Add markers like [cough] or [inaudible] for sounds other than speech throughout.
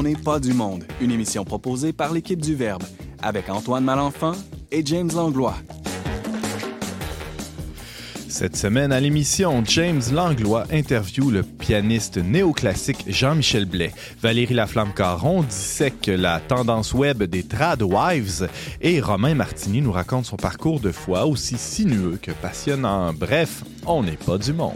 On n'est pas du monde, une émission proposée par l'équipe du Verbe, avec Antoine Malenfant et James Langlois. Cette semaine à l'émission, James Langlois interview le pianiste néoclassique Jean-Michel Blais. Valérie Laflamme-Caron dissèque la tendance web des Tradwives et Romain Martini nous raconte son parcours de foi aussi sinueux que passionnant. Bref, on n'est pas du monde.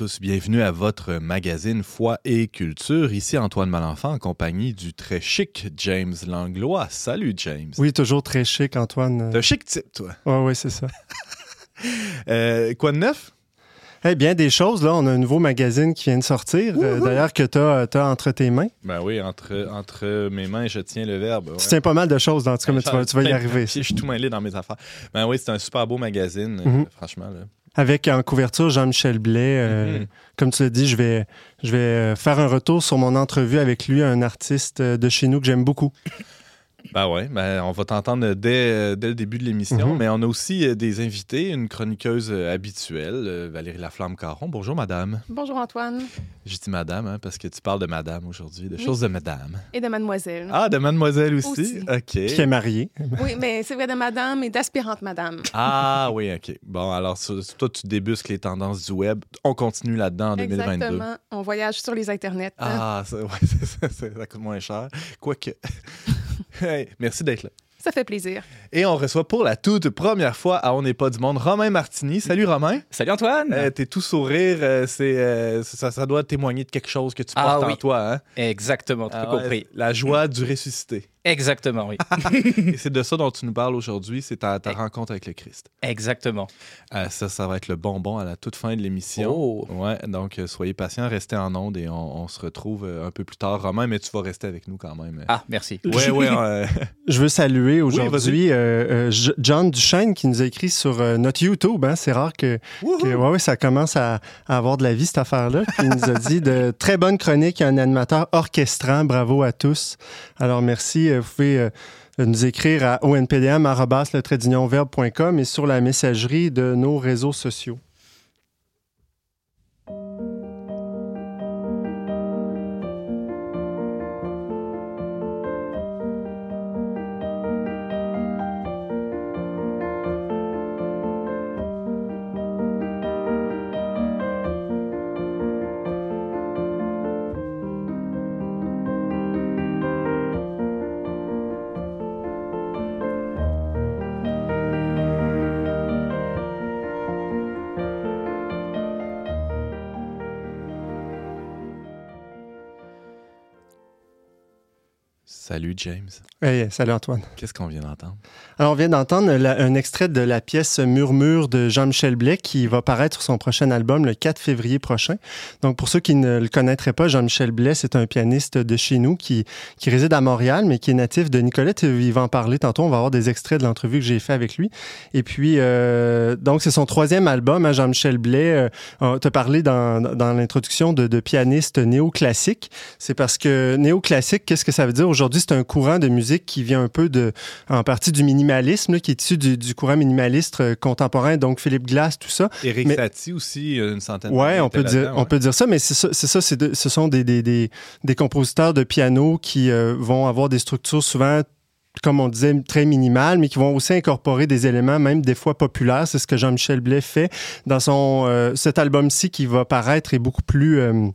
Tous, bienvenue à votre magazine Foi et Culture. Ici Antoine Malenfant en compagnie du très chic James Langlois. Salut James. Oui, toujours très chic, Antoine. T'es un chic type, toi. Oui, oui, c'est ça. [laughs] Euh, quoi de neuf? Eh bien, des choses, là. On a un nouveau magazine qui vient de sortir, euh, d'ailleurs, que tu as, entre tes mains. Ben oui, entre, entre mes mains, je tiens le verbe. ouais. Tu tiens pas mal de choses, dans tout cas, Ben, mais tu vas, tu vas y arriver. Je suis tout mêlé dans mes affaires. Ben oui, c'est un super beau magazine, euh, franchement. Là. Avec en couverture Jean-Michel Blais. euh, Mhm. Comme tu l'as dit, je vais, je vais euh, faire un retour sur mon entrevue avec lui, un artiste euh, de chez nous que j'aime beaucoup. Ben ouais, ben on va t'entendre dès, euh, dès le début de l'émission, Mhm. mais on a aussi euh, des invités, une chroniqueuse euh, habituelle, Valérie Laflamme-Caron. Bonjour madame. Bonjour Antoine J'ai dit madame hein, parce que tu parles de madame aujourd'hui, de Oui. choses de madame. et de mademoiselle. Ah, de mademoiselle aussi? Aussi. OK. Qui est marié. Oui, mais c'est vrai de madame et d'aspirante madame. Ah oui, OK. Bon, alors toi, tu débusques les tendances du web. On continue là-dedans en 2022. Exactement. On voyage sur les internets. Ah, ça, ouais, [laughs] c'est ça, c'est- ça coûte moins cher. Quoique. [laughs] Hey, merci d'être là. Ça fait plaisir. Et on reçoit pour la toute première fois à On n'est pas du monde Romain Martini. Salut Romain. Salut Antoine! Euh, T'es tout sourire. euh, c'est, euh, ça, ça doit témoigner de quelque chose que tu Ah portes en toi. Hein? Exactement, tu Ah as ouais, compris. La joie du ressuscité. Exactement, oui. [laughs] Et c'est de ça dont tu nous parles aujourd'hui. C'est ta, ta Eh. rencontre avec le Christ. Exactement. Euh, ça, ça va être le bonbon à la toute fin de l'émission. Oh. Ouais, donc euh, soyez patients, restez en onde et on, on se retrouve euh, un peu plus tard. Romain, mais tu vas rester avec nous quand même. Ah, merci. Ouais, ouais. euh, Je veux saluer aujourd'hui euh, euh, John Duchesne qui nous a écrit sur euh, notre YouTube. hein. C'est rare que, que ouais, ouais, ça commence à, à avoir de la vie, cette affaire-là. Il nous a dit de très bonnes chroniques et un animateur orchestrant. Bravo à tous. Alors, merci. Euh, Vous pouvez euh, nous écrire à onpdm.com et sur la messagerie de nos réseaux sociaux. Salut James. Hey, salut Antoine. Qu'est-ce qu'on vient d'entendre? Alors, on vient d'entendre un extrait de la pièce Murmure de Jean-Michel Blais qui va paraître sur son prochain album le 4 février prochain. Donc, pour ceux qui ne le connaîtraient pas, Jean-Michel Blais, c'est un pianiste de chez nous qui, qui réside à Montréal, mais qui est natif de Nicolette. Il va en parler tantôt. On va avoir des extraits de l'entrevue que j'ai fait avec lui. Et puis, euh, donc, c'est son troisième album, hein, Jean-Michel Blais. Euh, on t'a parlé dans, dans l'introduction de, de pianiste néoclassique. C'est parce que néoclassique, qu'est-ce que ça veut dire? Aujourd'hui, c'est un courant de musique qui vient un peu de, en partie du minimalisme, là, qui est issu du, du courant minimaliste euh, contemporain, donc Philippe Glass, tout ça. Eric Mais- Satie aussi, une centaine Ouais, d'années on peut dire, on peut dire ça, mais c'est ça, c'est ça, c'est de- ce sont des, des, des, des compositeurs de piano qui euh, vont avoir des structures souvent comme on disait, très minimales, mais qui vont aussi incorporer des éléments, même des fois populaires. C'est ce que Jean-Michel Blais fait dans son euh, cet album-ci qui va paraître est beaucoup plus euh,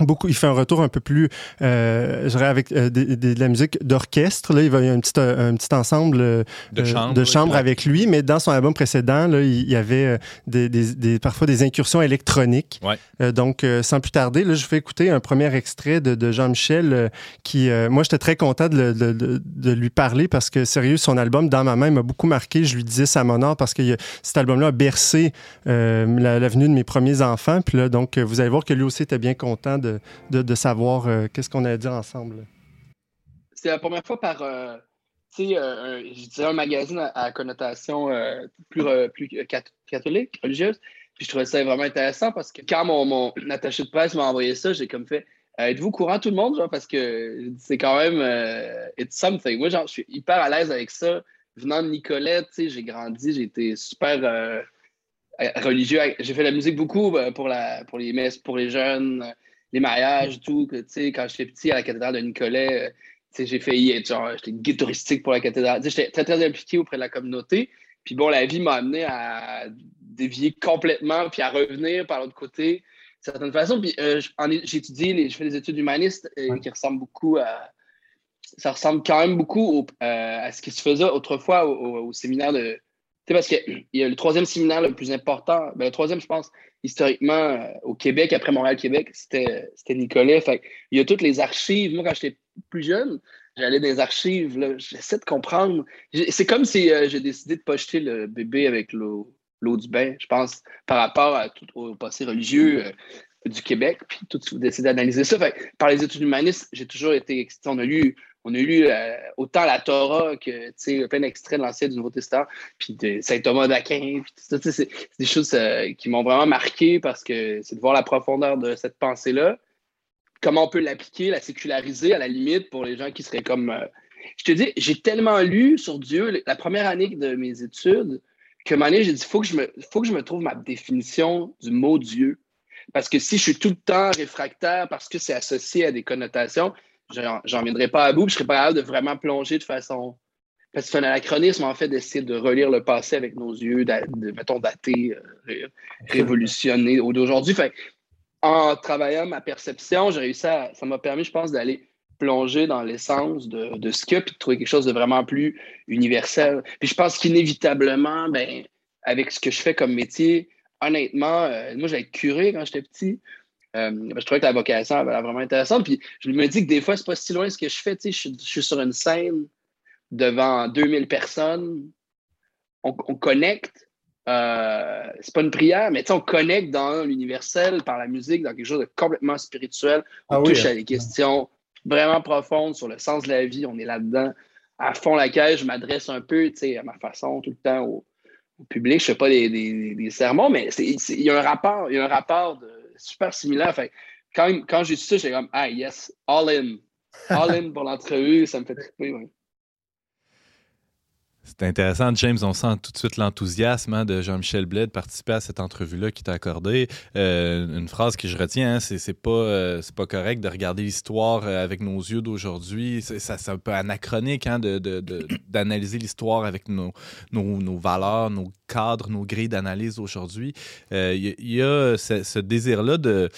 Beaucoup, il fait un retour un peu plus, euh, je dirais, avec euh, de la musique d'orchestre. Là, il va y a un petit, euh, un petit ensemble euh, De euh, chambre, de avec lui, mais dans son album précédent, là, il y avait des, des- des- parfois des incursions électroniques. Ouais. Donc, sans plus tarder, là, je vais écouter un premier extrait de, Jean-Michel qui, moi, j'étais très content de, lui parler parce que, sérieux, son album, Dans ma main, m'a beaucoup marqué. Je lui disais ça à mon art parce que cet album-là a bercé euh, la, de mes premiers enfants. Puis là, donc, vous allez voir que lui aussi était bien content de, savoir euh, qu'est-ce qu'on a dit ensemble. C'est la première fois par, euh, tu sais, euh, je un magazine à, connotation plus, plus cat- catholique, religieuse. Puis je trouvais ça vraiment intéressant parce que quand mon, attaché de presse m'a envoyé ça, j'ai comme fait Êtes-vous courant tout le monde, genre, parce que c'est quand même it's something. Moi, genre, je suis hyper à l'aise avec ça. Venant de Nicolette, tu sais, j'ai grandi, j'ai été super religieux. J'ai fait la musique beaucoup pour, la, pour les messes, pour les jeunes, les mariages, tout. Tu sais, quand j'étais petit à la cathédrale de Nicolet, tu sais, j'ai failli genre, j'étais guitaristique pour la cathédrale. J'étais très, très impliqué auprès de la communauté. Puis bon, la vie m'a amené à dévier complètement, puis à revenir par l'autre côté, de certaine façon. Puis euh, j'ai étudié, je fais des études humanistes euh, qui ressemblent beaucoup à. Ça ressemble quand même beaucoup euh, à ce qui se faisait autrefois au, séminaire de. Sais, parce qu'il y a le troisième séminaire le plus important, ben, le troisième, je pense, historiquement, au Québec, après Montréal-Québec, c'était Nicolas. Fait il y a toutes les archives. Moi, quand j'étais plus jeune, j'allais dans les archives, j'essaie de comprendre. C'est comme si j'ai décidé de pas jeter le bébé avec l'eau du bain, je pense, par rapport à tout, au passé religieux euh, du Québec, puis tout d'essayer d'analyser ça. par les études humanistes, j'ai toujours été On a lu, on a lu euh, autant la Torah que plein d'extraits de l'Ancien du Nouveau Testament, puis de Saint Thomas d'Aquin, c'est des choses euh, qui m'ont vraiment marqué parce que c'est de voir la profondeur de cette pensée-là. Comment on peut l'appliquer, la séculariser à la limite pour les gens qui seraient comme. je te dis, j'ai tellement lu sur Dieu, la première année de mes études, que un j'ai dit, il je me, faut que je me trouve ma définition du mot Dieu. Parce que si je suis tout le temps réfractaire parce que c'est associé à des connotations, j'en viendrai pas à bout, je je serais pas capable de vraiment plonger de façon. Parce que c'est un anachronisme, en fait, d'essayer de relire le passé avec nos yeux, de, mettons, dater, euh, révolutionner d'aujourd'hui. En travaillant ma perception, j'ai réussi à. Ça m'a permis, je pense, d'aller plonger dans l'essence de, de ce qu'il y a, puis de trouver quelque chose de vraiment plus universel. Puis je pense qu'inévitablement, ben, avec ce que je fais comme métier, honnêtement, euh, moi, j'allais être curé quand j'étais petit. Euh, ben, je trouvais que la vocation avait vraiment intéressante. Puis je me dis que des fois, c'est pas si loin ce que je fais. Je, je suis sur une scène devant 2000 personnes. On, connecte. Euh, c'est pas une prière, mais on connecte dans l'universel par la musique, dans quelque chose de complètement spirituel. On ah touche à hein. des questions vraiment profonde sur le sens de la vie. On est là-dedans à fond laquelle je m'adresse un peu, tu sais, à ma façon tout le temps au, public. Je ne fais pas des, sermons, mais il y a un rapport, il y a un rapport de, super similaire. Fait, quand, quand j'ai su ça, j'ai comme Ah yes, all in. All in pour l'entrevue, ça me fait triper. Ouais. C'est intéressant, James. On sent tout de suite l'enthousiasme hein, de Jean-Michel Blais de participer à cette entrevue-là qui t'a accordé. Euh, une phrase que je retiens, hein, c'est pas, euh, pas correct de regarder l'histoire euh, avec nos yeux d'aujourd'hui. C'est un peu anachronique hein, d'analyser l'histoire avec nos, nos, valeurs, nos cadres, nos grilles d'analyse aujourd'hui. Il y, a ce désir-là de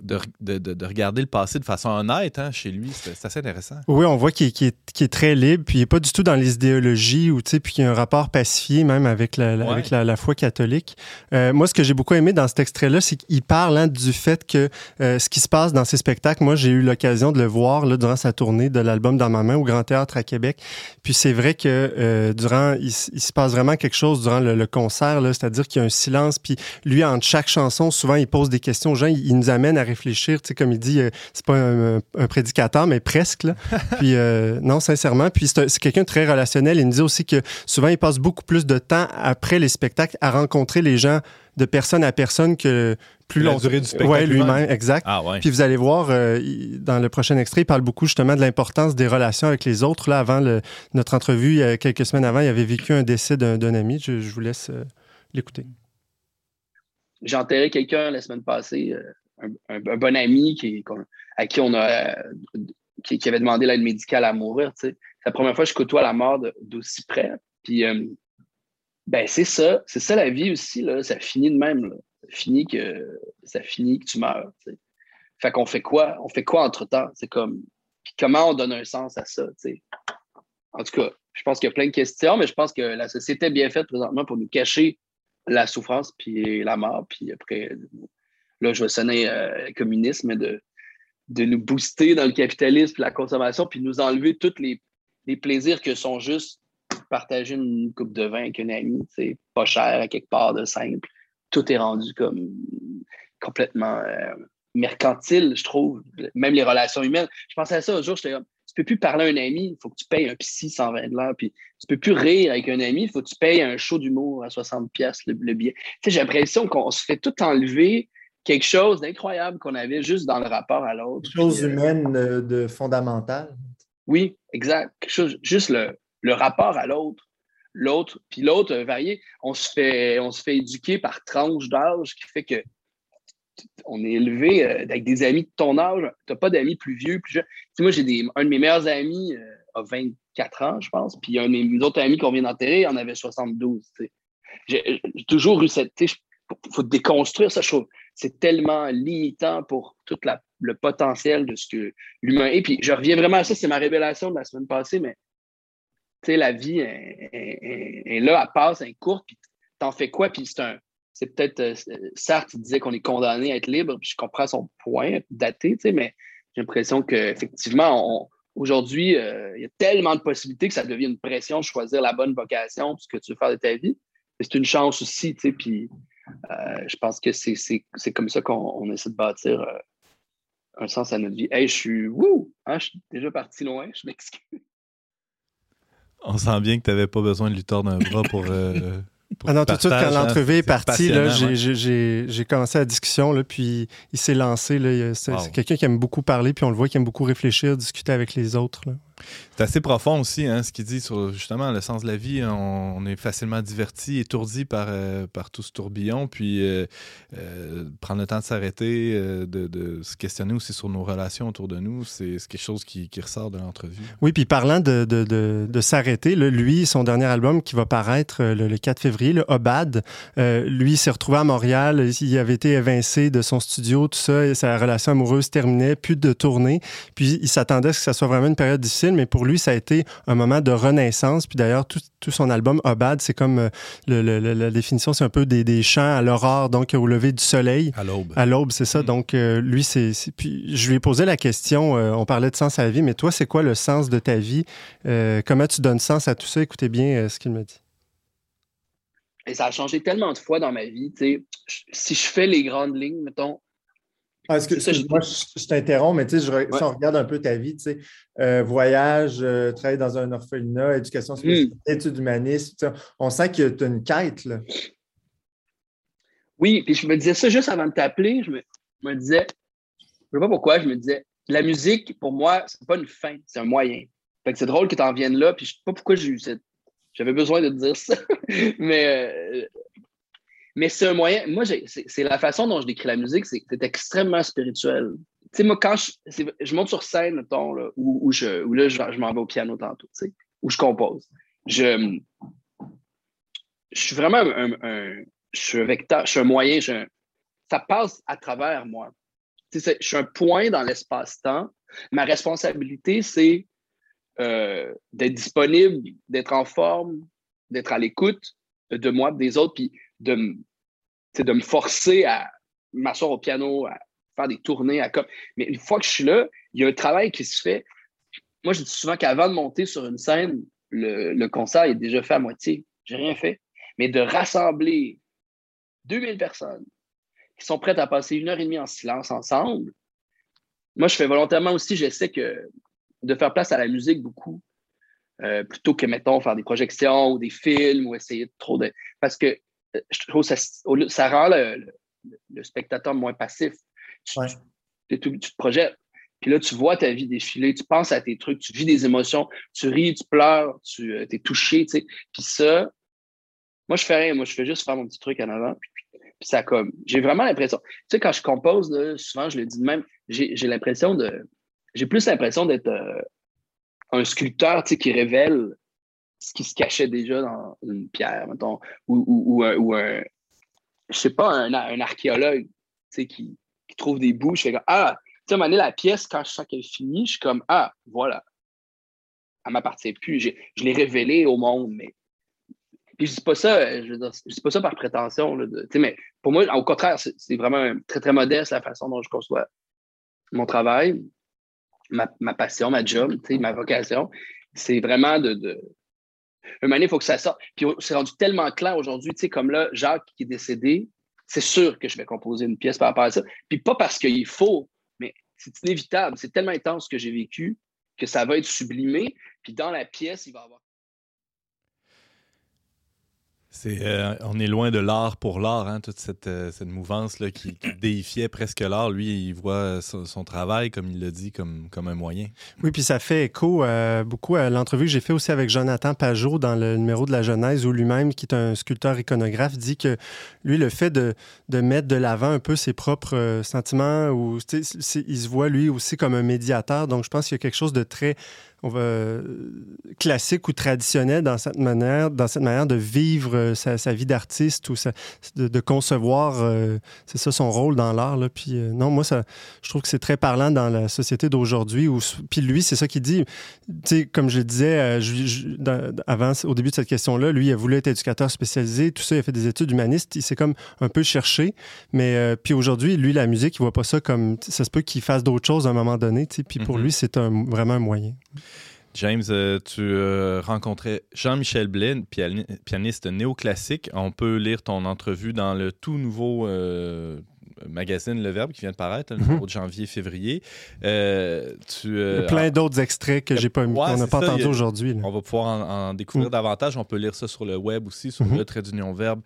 de, de, de, regarder le passé de façon honnête hein, chez lui. C'est assez intéressant. Oui, on voit qu'il est, est, très libre, puis il n'est pas du tout dans les idéologies, ou, puis qu'il y a un rapport pacifié même avec la, avec la, foi catholique. Euh, moi, ce que j'ai beaucoup aimé dans cet extrait-là, c'est qu'il parle hein, du fait que euh, ce qui se passe dans ces spectacles, moi, j'ai eu l'occasion de le voir là, durant sa tournée de l'album Dans ma main au Grand Théâtre à Québec. Puis c'est vrai que euh, durant, il, se passe vraiment quelque chose durant le, concert, c'est-à-dire qu'il y a un silence, puis lui, entre chaque chanson, souvent, il pose des questions aux gens, il, il nous amène à réfléchir. Tu sais, comme il dit, euh, c'est pas un, prédicateur, mais presque. Là. [laughs] puis euh, non, sincèrement. Puis c'est quelqu'un de très relationnel. Il me dit aussi que souvent, il passe beaucoup plus de temps après les spectacles à rencontrer les gens de personne à personne que plus longtemps. La durée du spectacle. Oui, lui-même, exact. Ah, ouais. Puis vous allez voir, euh, dans le prochain extrait, il parle beaucoup justement de l'importance des relations avec les autres. Là, avant notre entrevue, il y a quelques semaines avant, il avait vécu un décès d'un ami. Je, vous laisse l'écouter. J'ai enterré quelqu'un la semaine passée un, bon ami qui, à qui on a qui, avait demandé l'aide médicale à mourir. C'est la première fois que je côtoie la mort d'aussi près. Puis euh, ben c'est ça, c'est ça la vie aussi, là. Ça finit de même. Ça finit que ça finit que tu meurs. Fait qu'on fait quoi? On fait quoi entre-temps? C'est comme. comment on donne un sens à ça? En tout cas, je pense qu'il y a plein de questions, mais je pense que la société est bien faite présentement pour nous cacher la souffrance puis la mort, puis après là, je vais sonner euh, communisme, de, de nous booster dans le capitalisme, la consommation, puis nous enlever tous les, plaisirs que sont juste partager une coupe de vin avec un ami, c'est pas cher à quelque part de simple. Tout est rendu comme complètement euh, mercantile, je trouve. Même les relations humaines. Je pensais à ça un jour, j'étais comme, c'est peux plus parler à un ami, il faut que tu payes un psy 120 dollars. Puis tu peux plus rire avec un ami, il faut que tu payes un show d'humour à 60 pièces le, le billet. Tu sais, j'ai l'impression qu'on se fait tout enlever quelque chose d'incroyable qu'on avait juste dans le rapport à l'autre. Quelque chose euh, humaine euh, de fondamental. Oui, exact. Quelque chose, juste le, le rapport à l'autre. L'autre, puis l'autre varié. On se fait, on se fait éduquer par tranche d'âge qui fait que on est élevé euh, avec des amis de ton âge. Tu n'as pas d'amis plus vieux, plus jeunes. Tu sais, moi, j'ai des, un de mes meilleurs amis euh, a 24 ans, je pense, puis un de mes autres amis qu'on vient d'enterrer en avait 72. tu sais. J'ai toujours eu cette. Il faut, faut déconstruire ça, je trouve. C'est tellement limitant pour tout le potentiel de ce que l'humain est. Puis je reviens vraiment à ça, c'est ma révélation de la semaine passée, mais tu sais, la vie est, là, elle passe, elle est courte, puis t'en fais quoi? Puis c'est un. C'est peut-être. euh, Sartre disait qu'on est condamné à être libre, puis je comprends son point daté, tu sais, mais j'ai l'impression qu'effectivement, aujourd'hui, euh, il y a tellement de possibilités que ça devient une pression de choisir la bonne vocation, ce que tu veux faire de ta vie. C'est une chance aussi, tu sais, puis euh, je pense que c'est- c'est c'est comme ça qu'on on essaie de bâtir euh, un sens à notre vie. Hey, je suis. Wouh! Hein, je suis déjà parti loin, je m'excuse. On sent bien que tu n'avais pas besoin de lui tordre un bras pour. euh, pour Ah non, tout de suite, quand hein. l'entrevue est partie, j'ai- commencé la discussion, là, puis il s'est lancé. C'est Wow. quelqu'un qui aime beaucoup parler, puis on le voit qui aime beaucoup réfléchir, discuter avec les autres. là. C'est assez profond aussi, hein, ce qu'il dit sur justement le sens de la vie. On, est facilement diverti, étourdi par, euh, par tout ce tourbillon. Puis euh, euh, prendre le temps de s'arrêter, de, se questionner aussi sur nos relations autour de nous, c'est quelque chose qui, ressort de l'entrevue. Oui, puis parlant de, de, de, s'arrêter, lui, son dernier album qui va paraître le, le 4 février, le Obad, lui s'est retrouvé à Montréal, il avait été évincé de son studio, tout ça, sa relation amoureuse terminait, plus de tournée, puis il s'attendait à ce que ça soit vraiment une période difficile, mais pour lui, ça a été un moment de renaissance, puis d'ailleurs, tout, tout son album Obad, c'est comme euh, le- le- le- la définition, c'est un peu des, des chants à l'aurore, donc au lever du soleil. À l'aube. À l'aube, c'est ça. Mm. Donc, euh, lui, c'est. Puis, je lui ai posé la question. euh, on parlait de sens à la vie, mais toi, c'est quoi le sens de ta vie? Euh, Comment tu donnes sens à tout ça? Écoutez bien euh, ce qu'il me dit. Et ça a changé tellement de fois dans ma vie. Si je fais les grandes lignes, mettons, Ah, moi, je, je t'interromps, mais tu sais, si on regarde un peu ta vie, tu sais, euh, voyage, euh, travail dans un orphelinat, éducation spéciale, études humanistes, tu sais, on sent que tu as une quête. Là. Oui, puis je me disais ça juste avant de t'appeler. Je me, je me disais, je sais pas pourquoi, je me disais, la musique, pour moi, c'est pas une fin, c'est un moyen. Fait que c'est drôle que tu en viennes là, puis je sais pas pourquoi j'ai eu cette- j'avais besoin de te dire ça. [laughs] mais euh, mais c'est un moyen. Moi, c'est la façon dont je décris la musique, c'est extrêmement spirituel. Tu sais, moi, quand je, je monte sur scène, mettons, là, où, où, je, où là, je, je m'en vais au piano tantôt, tu sais, où je compose. Je, je suis vraiment un, je suis vecteur, je suis un moyen, je ça passe à travers moi. Tu sais, je suis un point dans l'espace-temps. Ma responsabilité, c'est euh, d'être disponible, d'être en forme, d'être à l'écoute de moi, des autres, puis de, de me forcer à m'asseoir au piano, à faire des tournées, à comme. Mais une fois que je suis là, il y a un travail qui se fait. Moi, je dis souvent qu'avant de monter sur une scène, le, le concert est déjà fait à moitié. J'ai rien fait. Mais de rassembler 2000 personnes qui sont prêtes à passer une heure et demie en silence ensemble, moi, je fais volontairement aussi, j'essaie que de faire place à la musique beaucoup, euh, plutôt que, mettons, faire des projections ou des films ou essayer de trop de. Parce que je trouve que ça, ça rend le, le- le spectateur moins passif. Tu, Ouais. tu- tu- tu te projettes. Puis là, tu vois ta vie défiler, tu penses à tes trucs, tu vis des émotions, tu ris, tu pleures, tu es touché, tu sais. Puis ça, moi, je fais rien. Moi, je fais juste faire mon petit truc en avant. Puis, puis ça comme. J'ai vraiment l'impression. Tu sais, quand je compose, là, souvent, je le dis de même, j'ai j'ai l'impression de. J'ai plus l'impression d'être euh, un sculpteur, tu sais, qui révèle ce qui se cachait déjà dans une pierre, ou, un, ou un- je sais pas, un, archéologue, qui, qui trouve des bouts. Je fais comme, ah, tu sais, à la pièce, quand je sens qu'elle est finie, je suis comme, ah, voilà. Elle m'appartient plus. Je l'ai révélée au monde, mais. Puis je dis pas ça, euh, je dis pas ça par prétention, mais pour moi, au contraire, c'est vraiment très, très modeste la façon dont je conçois mon travail, ma, passion, ma job, ma vocation. C'est vraiment de... Un moment il faut que ça sorte. Puis c'est rendu tellement clair aujourd'hui, tu sais, comme là, Jacques qui est décédé, c'est sûr que je vais composer une pièce par rapport à ça. Puis pas parce qu'il faut, mais c'est inévitable. C'est tellement intense ce que j'ai vécu que ça va être sublimé. Puis dans la pièce, il va y avoir c'est, euh, on est loin de l'art pour l'art, hein, toute cette, euh, cette mouvance-là qui, qui, [clears throat] déifiait presque l'art. Lui, il voit son, son travail, comme il l'a dit, comme, comme un moyen. Oui, puis ça fait écho euh, beaucoup à l'entrevue que j'ai fait aussi avec Jonathan Pajot dans le numéro de la Genèse, où lui-même, qui est un sculpteur iconographe, dit que lui, le fait de, de mettre de l'avant un peu ses propres sentiments, ou, il se voit lui aussi comme un médiateur. Donc, je pense qu'il y a quelque chose de très on va, classique ou traditionnel dans cette manière, dans cette manière de vivre euh, sa, sa vie d'artiste ou sa, de, de, concevoir, euh, c'est ça son rôle dans l'art. Puis euh, non, moi, ça, je trouve que c'est très parlant dans la société d'aujourd'hui. Puis lui, c'est ça qu'il dit. Tu sais, comme je le disais je, je, dans, avant, au début de cette question-là, lui, il a voulu être éducateur spécialisé, tout ça, il a fait des études humanistes, il s'est comme un peu cherché. Mais puis aujourd'hui, lui, la musique, il voit pas ça comme, ça se peut qu'il fasse d'autres choses à un moment donné. Puis pour mm -hmm. lui, c'est un, vraiment un moyen. James, euh, tu euh, rencontrais Jean-Michel Blais, pian pianiste néoclassique. On peut lire ton entrevue dans le tout nouveau euh, magazine Le Verbe qui vient de paraître, le numéro de janvier-février. Euh, tu, a plein d'autres extraits que j'ai pas mis, ouais, qu'on n'a pas entendu aujourd'hui. On va pouvoir en, en découvrir mmh. davantage. On peut lire ça sur le web aussi, sur mmh. le trait d'union verbe.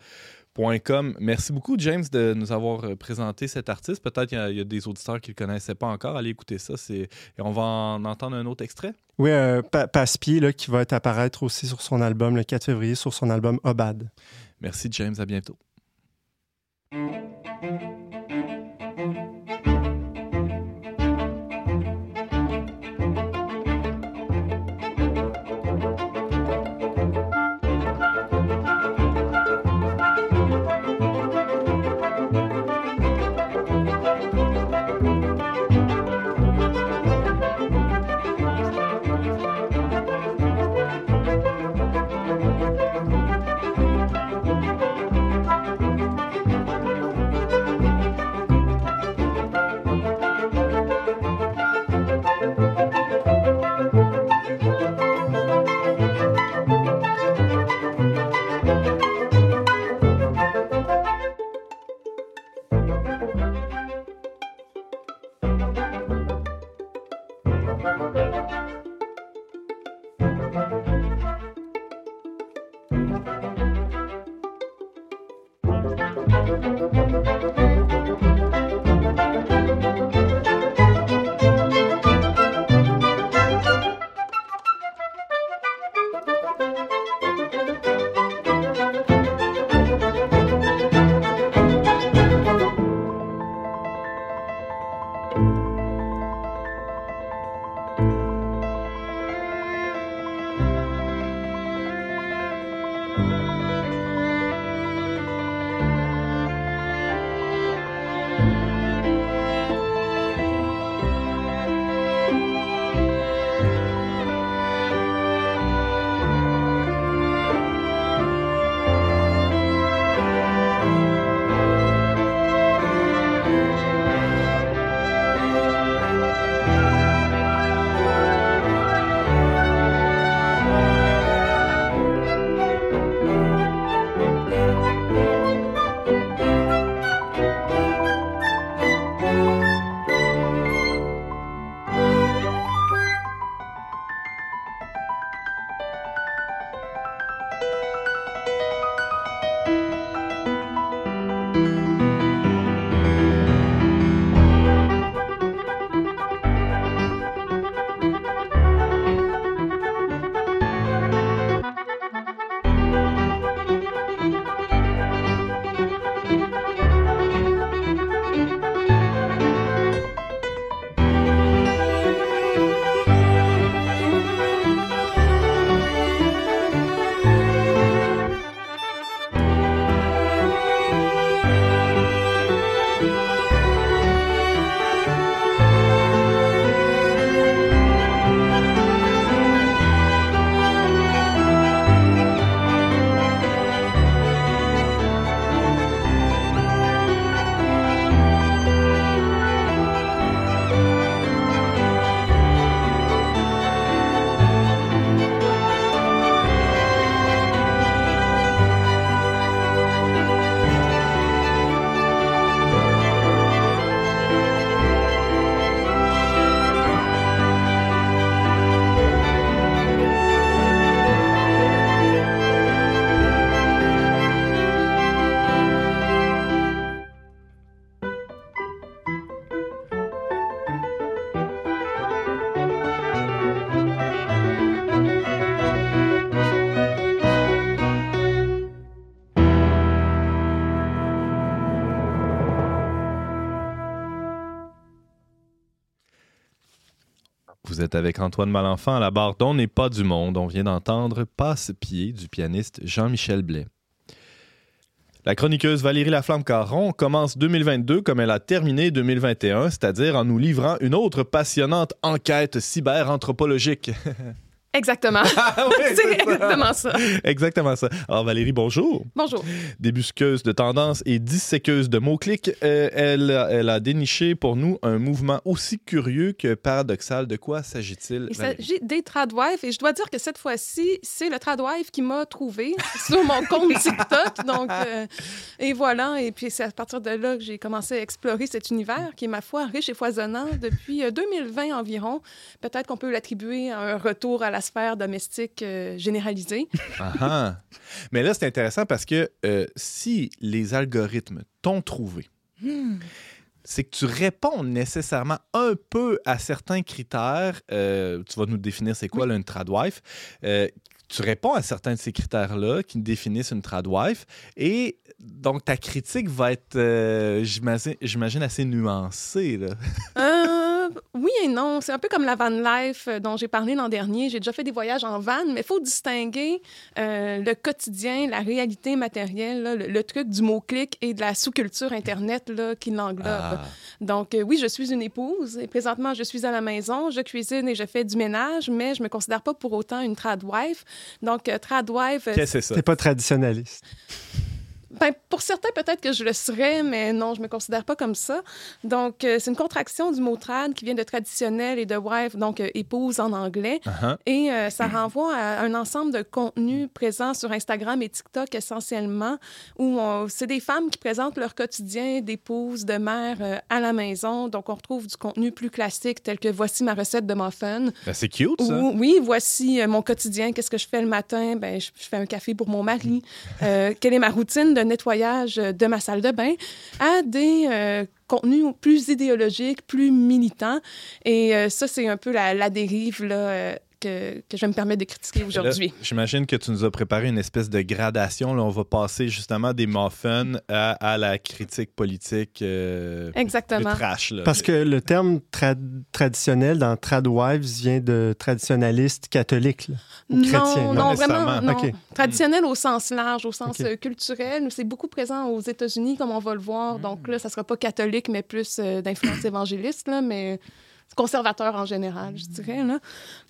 Com. Merci beaucoup, James, de nous avoir présenté cet artiste. Peut-être qu'il y, y, a des auditeurs qui ne le connaissaient pas encore. Allez écouter ça. Et on va en entendre un autre extrait. Oui, euh, pa là, qui va être apparaître aussi sur son album le 4 février, sur son album Obad. Merci, James. À bientôt. Avec Antoine Malenfant à la barre d'On n'est pas du monde. On vient d'entendre Passe-pied du pianiste Jean-Michel Blais. La chroniqueuse Valérie Laflamme-Caron commence 2022 comme elle a terminé 2021, c'est-à-dire en nous livrant une autre passionnante enquête cyber-anthropologique. [laughs] Exactement. Ah oui, [laughs] c'est exactement ça. Exactement ça. Alors Valérie, bonjour. Bonjour. Débusqueuse de tendances et disséqueuse de mots-clics, euh, elle, elle a déniché pour nous un mouvement aussi curieux que paradoxal. De quoi s'agit-il? Il s'agit des Tradwives et je dois dire que cette fois-ci, c'est le Tradwife qui m'a trouvé [laughs] sur mon compte TikTok. Donc, [laughs] euh, et voilà. Et puis, c'est à partir de là que j'ai commencé à explorer cet univers qui est, ma foi, riche et foisonnant depuis euh, 2020 environ. Peut-être qu'on peut l'attribuer à un retour à la sphère domestique euh, généralisée. Ah, ah. Mais là, c'est intéressant parce que euh, si les algorithmes t'ont trouvé, c'est que tu réponds nécessairement un peu à certains critères. Euh, tu vas nous définir c'est quoi là, une tradwife. Tu réponds à certains de ces critères-là qui définissent une tradwife. Et donc, ta critique va être, euh, j'imagine, j'imagine, assez nuancée. Là. Oui et non. C'est un peu comme la van life euh, dont j'ai parlé l'an dernier. J'ai déjà fait des voyages en van, mais il faut distinguer euh, le quotidien, la réalité matérielle, là, le, le truc du mot-clic et de la sous-culture Internet là, qui l'englobe. Ah. Donc, euh, oui, je suis une épouse et présentement, je suis à la maison, je cuisine et je fais du ménage, mais je me considère pas pour autant une tradwife. Donc, euh, tradwife, Qu'est-ce que c'est ça? T'es pas traditionnaliste. Ben, pour certains, peut-être que je le serais, mais non, je me considère pas comme ça. Donc, euh, c'est une contraction du mot trad qui vient de traditionnel et de wife, donc euh, épouse en anglais. Uh-huh. Et euh, ça renvoie à un ensemble de contenus présents sur Instagram et TikTok essentiellement, où c'est des femmes qui présentent leur quotidien d'épouse, de mère euh, à la maison. Donc, on retrouve du contenu plus classique, tel que voici ma recette de muffin. Ben, c'est cute, ça. Ou, oui, voici mon quotidien. Qu'est-ce que je fais le matin? Ben, je, je fais un café pour mon mari. Euh, quelle est ma routine de nettoyage de ma salle de bain? À des euh, contenus plus idéologiques, plus militants. Et euh, ça, c'est un peu la, la dérive là, euh, que, que je me permets de critiquer aujourd'hui. J'imagine que tu nous as préparé une espèce de gradation. Là, on va passer justement des muffins à, à la critique politique euh, plus Exactement. trash. Là. Parce que le terme trad- traditionnel dans tradwives vient de traditionnaliste catholique. là, ou Non, chrétien. non, non? vraiment, non. Traditionnel au sens large, au sens OK. euh, culturel. C'est beaucoup présent aux États-Unis, comme on va le voir. Donc là, ça sera pas catholique, mais plus euh, d'influence évangéliste, là, mais conservateur en général, je dirais. Là.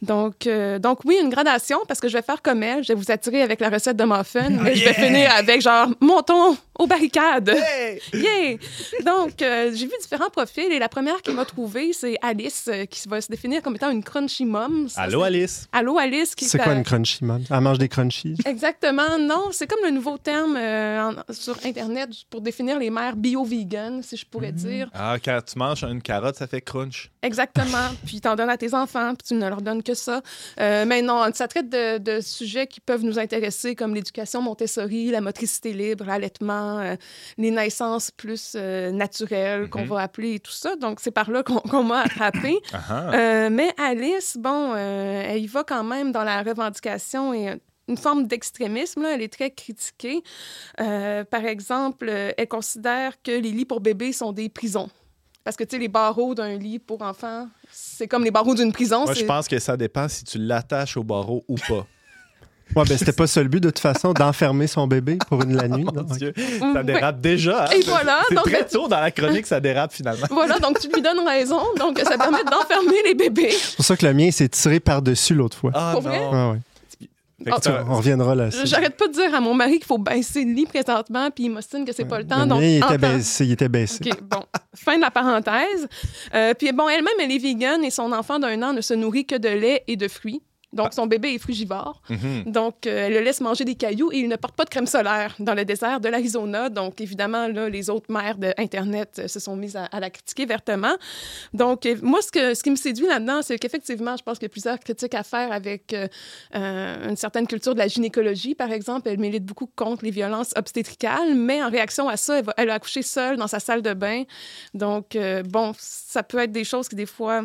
Donc, euh, donc oui, une gradation, parce que je vais faire comme elle. Je vais vous attirer avec la recette de muffin, mais [laughs] je vais finir avec genre « montons aux barricades [laughs] Yeah! Donc, euh, j'ai vu différents profils et la première qui m'a trouvé, c'est Alice, euh, qui va se définir comme étant une crunchy mom. Ça, Allô, Alice? Allô, Alice. qui C'est est quoi une crunchy, man? Elle mange des crunchies? Exactement, non. C'est comme le nouveau terme euh, en- sur Internet pour définir les mères bio-vegan, si je pourrais dire. Ah, quand tu manges une carotte, ça fait crunch. Exactement. [laughs] puis t'en donnes à tes enfants, puis tu ne leur donnes que ça. Euh, mais non, ça traite de, de sujets qui peuvent nous intéresser, comme l'éducation Montessori, la motricité libre, l'allaitement, euh, les naissances plus euh, naturelles, qu'on Mhm. va appeler et tout ça. Donc, c'est par là qu'on [laughs] m'a attrapé. [laughs] Ah, ah. Euh, mais Alice, bon, elle y va quand même dans la revendication et une forme d'extrémisme. là. Elle est très critiquée. Euh, par exemple, elle considère que les lits pour bébés sont des prisons. Parce que, tu sais, les barreaux d'un lit pour enfants, c'est comme les barreaux d'une prison. Moi, je pense que ça dépend si tu l'attaches au barreau ou pas. Ouais, ben c'était pas ça le but, de toute façon, d'enfermer son bébé pour une la [laughs] nuit. Mon non? Dieu, ça dérape déjà. hein? Et voilà, C'est donc- très tôt dans la chronique, ça dérape finalement. Voilà, donc tu lui donnes raison. Donc, ça permet d'enfermer les bébés. C'est pour ça que le mien s'est tiré par-dessus l'autre fois. Ah Pour vrai? Ouais, Ah, ça- On reviendra là. J'arrête pas de dire à mon mari qu'il faut baisser le lit présentement, puis il m'ostine que c'est pas le temps. Le donc, mien, il était baissé. Il était baissé. OK, bon. Fin de la parenthèse. Euh, puis bon, elle-même, elle est vegan et son enfant d'un an ne se nourrit que de lait et de fruits. Donc, son bébé est frugivore. Mhm. Donc, euh, elle le laisse manger des cailloux et il ne porte pas de crème solaire dans le désert de l'Arizona. Donc, évidemment, là, les autres mères d'Internet euh, se sont mises à, à la critiquer vertement. Donc, euh, moi, ce, que, ce qui me séduit là-dedans, c'est qu'effectivement, je pense qu'il y a plusieurs critiques à faire avec euh, une certaine culture de la gynécologie, par exemple. Elle milite beaucoup contre les violences obstétricales, mais en réaction à ça, elle, va- elle a accouché seule dans sa salle de bain. Donc, bon, ça peut être des choses qui, des fois,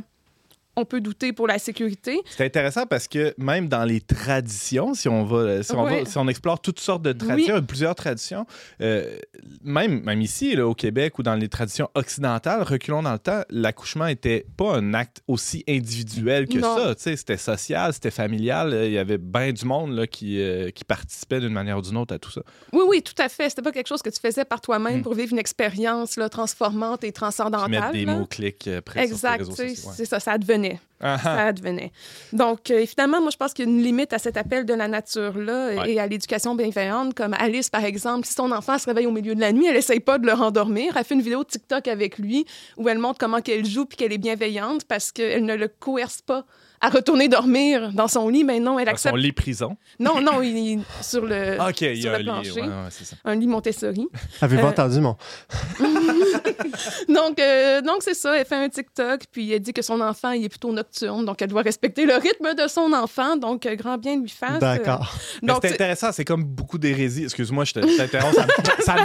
on peut douter pour la sécurité. C'est intéressant parce que même dans les traditions, si on va, si on, Ouais. va- si on explore toutes sortes de traditions, plusieurs traditions, euh, même, même ici, là, au Québec ou dans les traditions occidentales, reculons dans le temps, l'accouchement était pas un acte aussi individuel que Non. ça. C'était social, c'était familial. euh, Il y avait bien du monde là, qui, euh, qui participait d'une manière ou d'une autre à tout ça. Oui, oui, tout à fait. C'était pas quelque chose que tu faisais par toi-même Mm. pour vivre une expérience là, transformante et transcendantale. mettent des mots-clics les Exact, ouais. c'est ça, ça advenait. Ah, ah. Ça advenait. Donc, euh, finalement, moi, je pense qu'il y a une limite à cet appel de la nature-là Ouais. et à l'éducation bienveillante. Comme Alice, par exemple, si son enfant se réveille au milieu de la nuit, elle essaye pas de le rendormir. Elle fait une vidéo TikTok avec lui où elle montre comment qu'elle joue puis qu'elle est bienveillante parce qu'elle ne le coerce pas à retourner dormir dans son lit. Mais non, elle Dans accepte. son lit prison? Non, non, il est sur le, [laughs] OK, il y a le un lit. plancher. ouais, ouais, c'est ça. un lit Montessori. Avez-vous Euh, entendu mon... [laughs] donc, euh, donc c'est ça. Elle fait un TikTok, puis elle dit que son enfant il est plutôt nocturne, donc elle doit respecter le rythme de son enfant. Donc, euh, grand bien lui fasse. D'accord. Mais Donc, c'est intéressant, c'est comme beaucoup d'hérésies. Excuse-moi, je te- je t'interromps, ça, me- [laughs] ça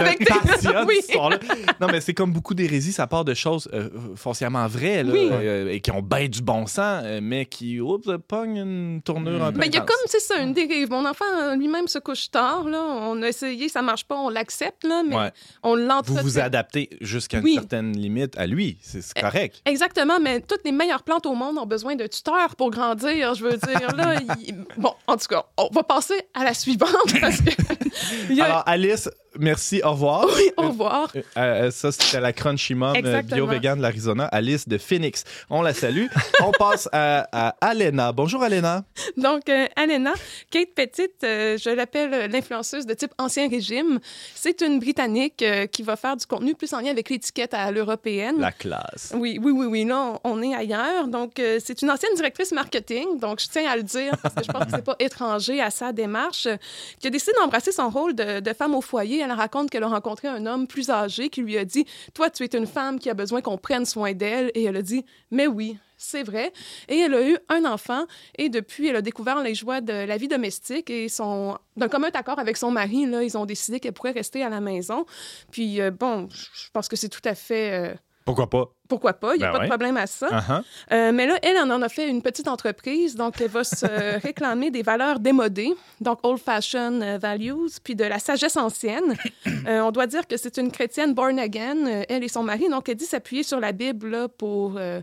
passionne, Oui. cette histoire-là. Non, mais c'est comme beaucoup d'hérésies, ça part de choses euh, foncièrement vraies, là, Oui. euh, et qui ont bien du bon sens, euh, mais qui, oups, pognent une tournure un peu Ben, il y a comme, c'est ça, une dérive. Mon enfant euh, lui-même se couche tard. Là. On a essayé, ça marche pas, on l'accepte, là, mais Ouais. on Vous l'entretient. vous adaptez jusqu'à une Oui. certaine limite à lui, c'est c'est correct. Exactement, mais toutes les meilleures plantes au monde ont besoin de tuteurs pour grandir. Je veux dire, là, [laughs] il- bon, en tout cas, on va passer à la suivante parce que. [laughs] il y a- Alors, Alice, merci, au revoir. Oui, au revoir. Euh, euh, ça, c'était la Crunchy Mom euh, Exactement. bio-vegan de l'Arizona, Alice de Phoenix. On la salue. On [laughs] passe à, à Alena. Bonjour, Alena. Donc, euh, Alena, Kate Petite, euh, je l'appelle euh, l'influenceuse de type ancien régime. C'est une Britannique euh, qui va faire du contenu plus en lien avec l'étiquette à l'européenne. La classe. Oui, oui, oui, oui. Là, on on est ailleurs. Donc, euh, c'est une ancienne directrice marketing. Donc, je tiens à le dire parce que je pense que c'est pas étranger à sa démarche. euh, Qui a décidé d'embrasser son rôle de, de femme au foyer. Elle raconte qu'elle a rencontré un homme plus âgé qui lui a dit Toi, tu es une femme qui a besoin qu'on prenne soin d'elle. Et elle a dit Mais oui. C'est vrai. Et elle a eu un enfant et depuis, elle a découvert les joies de la vie domestique et son, d'un commun accord avec son mari, là, ils ont décidé qu'elle pourrait rester à la maison. Puis, euh, bon, je pense que c'est tout à fait... euh, Pourquoi pas? pourquoi pas? Il n'y a Ben pas ouais. de problème à ça. Uh-huh. Euh, mais là, elle, elle en a fait une petite entreprise, donc elle va se [laughs] réclamer des valeurs démodées, donc old-fashioned euh, values, puis de la sagesse ancienne. [coughs] Euh, on doit dire que c'est une chrétienne born again, elle et son mari, donc elle dit s'appuyer sur la Bible là, pour, euh,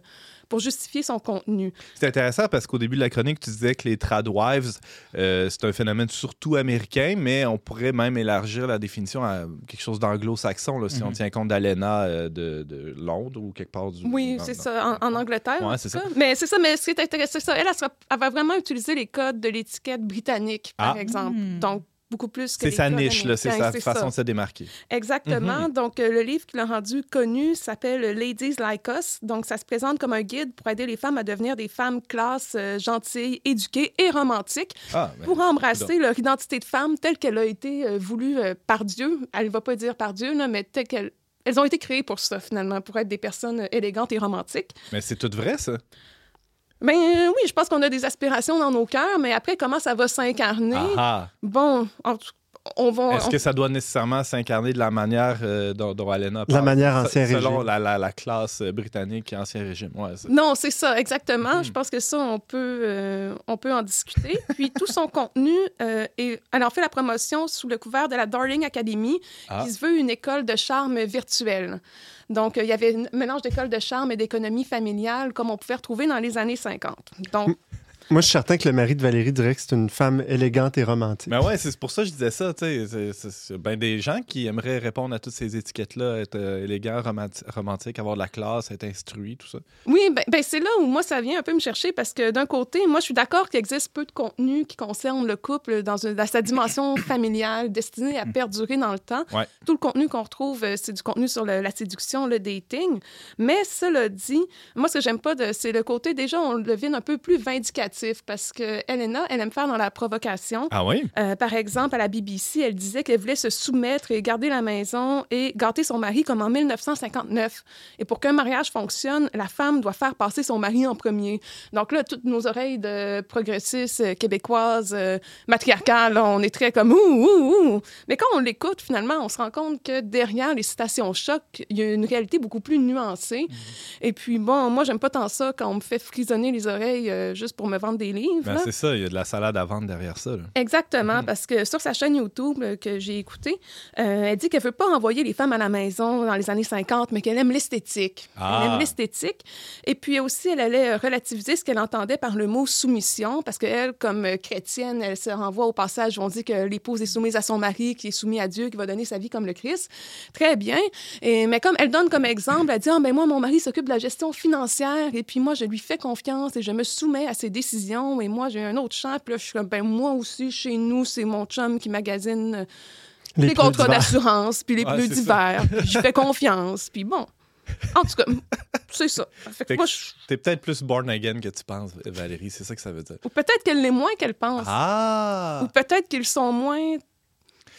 pour justifier son contenu. C'est intéressant parce qu'au début de la chronique, tu disais que les tradwives, euh, c'est un phénomène surtout américain, mais on pourrait même élargir la définition à quelque chose d'anglo-saxon, si on Mhm. tient compte d'Alena euh, de, de Londres ou quelque part du Oui, c'est ça, en, en Angleterre. Ouais, c'est ça. Mais c'est ça, mais ce qui est intéressant, c'est ça. Elle, elle, sera- elle va vraiment utiliser les codes de l'étiquette britannique, par Ah. exemple. Hmm. Donc, beaucoup plus que C'est sa niche, c'est sa ça. façon de se démarquer. Exactement. Mhm. Donc, euh, le livre qui l'a rendu connu s'appelle Ladies Like Us. Donc, ça se présente comme un guide pour aider les femmes à devenir des femmes classes, euh, gentilles, éduquées et romantiques Ah, ben, pour embrasser leur identité de femme telle qu'elle a été euh, voulue euh, par Dieu. Elle ne va pas dire par Dieu, là, mais telle qu'elle. Elles ont été créées pour ça, finalement, pour être des personnes élégantes et romantiques. mais c'est tout vrai, ça. Ben euh, oui, je pense qu'on a des aspirations dans nos cœurs, mais après, comment ça va s'incarner? Ah, ah. Bon, en tout- on va. Est-ce on- que ça doit nécessairement s'incarner de la manière euh, dont, dont Alena La parle? manière Se- ancien Selon régime. la, la, la classe euh, britannique et ancien régime. Ouais. Non, c'est ça, exactement. Mhm. Je pense que ça, on peut, euh, on peut en discuter. [laughs] Puis tout son contenu, euh, est... elle en fait la promotion sous le couvert de la Darling Academy, Ah. qui se veut une école de charme virtuelle. Donc, euh, il y avait un mélange d'école de charme et d'économie familiale, comme on pouvait retrouver dans les années 50. Donc, Moi, je suis certain que le mari de Valérie dirait que c'est une femme élégante et romantique. Mais ouais, c'est pour ça que je disais ça. tu sais, ben des gens qui aimeraient répondre à toutes ces étiquettes-là, être euh, élégant, romanti- romantique, avoir de la classe, être instruit, tout ça. Oui, ben, ben, c'est là où moi, ça vient un peu me chercher parce que d'un côté, moi, je suis d'accord qu'il existe peu de contenu qui concerne le couple dans, une- dans sa dimension [coughs] familiale, destiné à perdurer dans le temps. Ouais. Tout le contenu qu'on retrouve, euh, c'est du contenu sur le- la séduction, le dating. Mais cela dit, moi, ce que j'aime pas, c'est le côté, déjà, on le devine un peu plus vindicatif créatif parce que Elena, elle aime faire dans la provocation. Ah oui? Euh, par exemple, à la BBC, elle disait qu'elle voulait se soumettre et garder la maison et gâter son mari comme en 1959. Et pour qu'un mariage fonctionne, la femme doit faire passer son mari en premier. Donc là, toutes nos oreilles de progressistes euh, québécoises, euh, matriarcales, on est très comme ouh, ouh, ouh. Mais quand on l'écoute, finalement, on se rend compte que derrière les citations choc, il y a une réalité beaucoup plus nuancée. Et puis, bon, moi, j'aime pas tant ça quand on me fait frisonner les oreilles euh, juste pour me vendre des livres. Ben, c'est ça, il y a de la salade à vendre derrière ça. là. Exactement, parce que sur sa chaîne YouTube euh, que j'ai écoutée, euh, elle dit qu'elle veut pas envoyer les femmes à la maison dans les années 50, mais qu'elle aime l'esthétique. Ah. Elle aime l'esthétique. Et puis aussi, elle allait euh, relativiser ce qu'elle entendait par le mot soumission, parce qu'elle, comme chrétienne, elle se renvoie au passage où on dit que l'épouse est soumise à son mari, qui est soumis à Dieu, qui va donner sa vie comme le Christ. Très bien. Et, mais comme elle donne comme exemple, elle dit, ah, ben moi, mon mari s'occupe de la gestion financière, et puis moi, je lui fais confiance et je me soumets à ses décisions, et moi, j'ai un autre champ, puis là, je suis comme, ben moi aussi, chez nous, c'est mon chum qui magasine euh, les, contrats d'assurance, puis les Ouais, pneus d'hiver, [laughs] puis je fais confiance, puis bon. En tout cas, c'est ça. Fait que Fait que moi, je- T'es peut-être plus born again que tu penses, Valérie, c'est ça que ça veut dire. Ou peut-être qu'elle l'est moins qu'elle pense. Ah! Ou peut-être qu'ils sont moins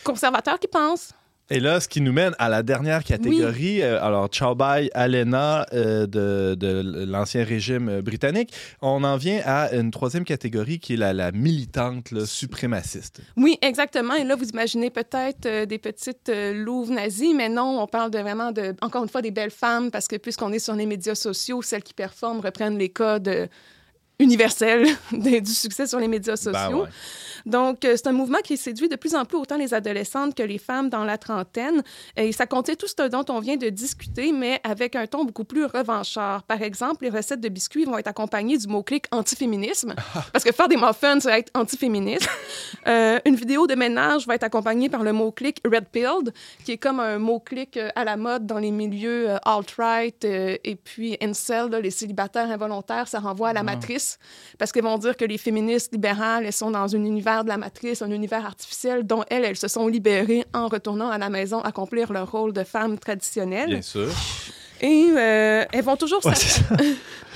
conservateurs qu'ils pensent. Et là, ce qui nous mène à la dernière catégorie. Euh, alors, bye, Alena euh, de, de l'ancien régime euh, britannique. On en vient à une troisième catégorie qui est la, la militante là, suprémaciste. Oui, exactement. Et là, vous imaginez peut-être euh, des petites euh, louves nazies, mais non, on parle de vraiment de, encore une fois, des belles femmes, parce que puisqu'on est sur les médias sociaux, celles qui performent reprennent les codes universels [laughs] de- du succès sur les médias sociaux. Ben ouais. Donc, euh, c'est un mouvement qui séduit de plus en plus autant les adolescentes que les femmes dans la trentaine. Et ça contient tout ce dont on vient de discuter, mais avec un ton beaucoup plus revanchard. Par exemple, les recettes de biscuits vont être accompagnées du mot-clic antiféminisme, [laughs] parce que faire des muffins, c'est être antiféministe. [laughs] Euh, une vidéo de ménage va être accompagnée par le mot-clic red pilled, qui est comme un mot-clic euh, à la mode dans les milieux euh, alt-right et puis incel, les célibataires involontaires, ça renvoie à la matrice, parce qu'ils vont dire que les féministes libérales, elles sont dans un univers de la matrice, un univers artificiel dont elles, elles se sont libérées en retournant à la maison accomplir leur rôle de femmes traditionnelles. Bien sûr. Et euh, elles vont toujours Ouais, s'atta- c'est ça.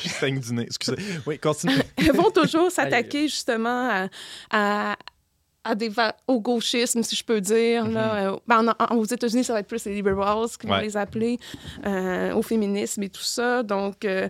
Je saigne du nez. Excusez. Oui, continue. [laughs] elles vont toujours s'attaquer justement à, à, à des va- au gauchisme, si je peux dire. là. Euh, ben, en- en- aux États-Unis, ça va être plus les liberals qui vont Ouais. les appeler, euh, au féminisme et tout ça. Donc, euh,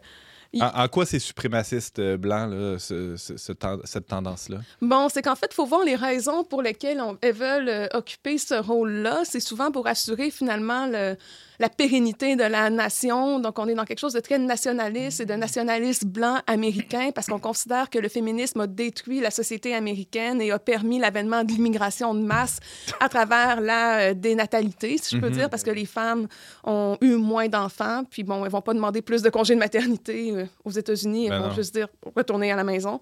En, en quoi c'est suprémaciste euh, blanc, là, ce- ce- ce ten- cette tendance-là? Bon, c'est qu'en fait, il faut voir les raisons pour lesquelles on, elles veulent euh, occuper ce rôle-là. C'est souvent pour assurer finalement le- la pérennité de la nation. Donc, on est dans quelque chose de très nationaliste et de nationaliste blanc américain parce qu'on considère que le féminisme a détruit la société américaine et a permis l'avènement de l'immigration de masse à travers la euh, dénatalité, si je peux Mhm. dire, parce que les femmes ont eu moins d'enfants. Puis bon, elles vont pas demander plus de congés de maternité euh, aux États-Unis. Elles Ben vont non. juste dire retourner à la maison.